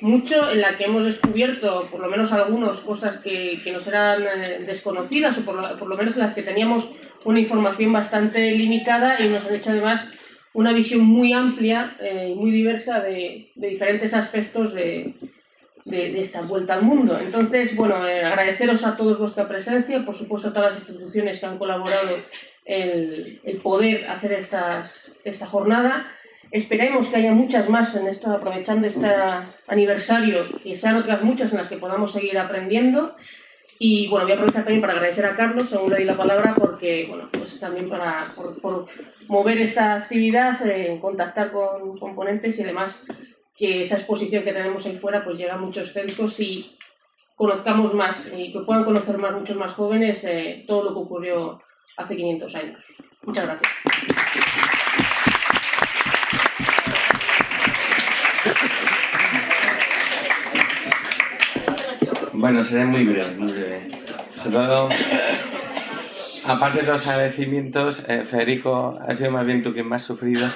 mucho, en la que hemos descubierto, por lo menos algunas cosas que, nos eran eh, desconocidas, o por lo, menos en las que teníamos una información bastante limitada y nos han hecho además una visión muy amplia eh, y muy diversa de diferentes aspectos de, de, esta vuelta al mundo. Entonces, bueno, eh, agradeceros a todos vuestra presencia, por supuesto a todas las instituciones que han colaborado en el poder hacer estas, esta jornada. Esperemos que haya muchas más en esto, aprovechando este aniversario, que sean otras muchas en las que podamos seguir aprendiendo. Y bueno, voy a aprovechar también para agradecer a Carlos, según le di la palabra, porque, bueno, pues también para, por, mover esta actividad, eh, contactar con componentes y además que esa exposición que tenemos ahí fuera pues llega a muchos centros y conozcamos más y que puedan conocer más muchos más jóvenes eh, todo lo que ocurrió hace 500 años. Muchas gracias. Bueno, seré muy breve, muy breve. Sobre todo, aparte de los agradecimientos, eh, Federico, ha sido más bien tú quien más sufrido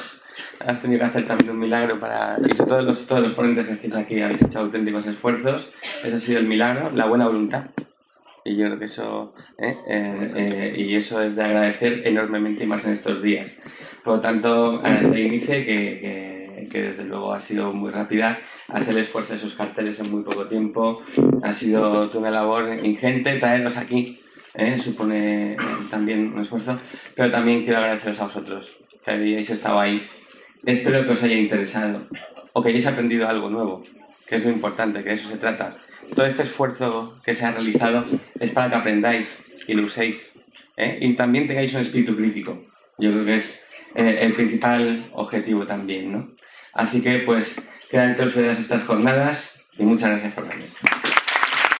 has tenido que hacer también un milagro para... Y sobre todo los, todos los ponentes que estéis aquí habéis hecho auténticos esfuerzos. Ese ha sido el milagro, la buena voluntad. Y yo creo que eso... ¿eh? Eh, eh, y eso es de agradecer enormemente y más en estos días. Por lo tanto, agradecer a Inice que, que, eh, que, desde luego ha sido muy rápida. Hacer el esfuerzo de esos carteles en muy poco tiempo ha sido una labor ingente. Traerlos aquí ¿eh? supone eh, también un esfuerzo, pero también quiero agradeceros a vosotros que habéis estado ahí. Espero que os haya interesado o que hayáis aprendido algo nuevo, que es lo importante, que de eso se trata. Todo este esfuerzo que se ha realizado es para que aprendáis y lo uséis ¿eh? y también tengáis un espíritu crítico. Yo creo que es eh, el principal objetivo también, ¿no? Así que pues quedan clausuradas estas jornadas y muchas gracias por venir.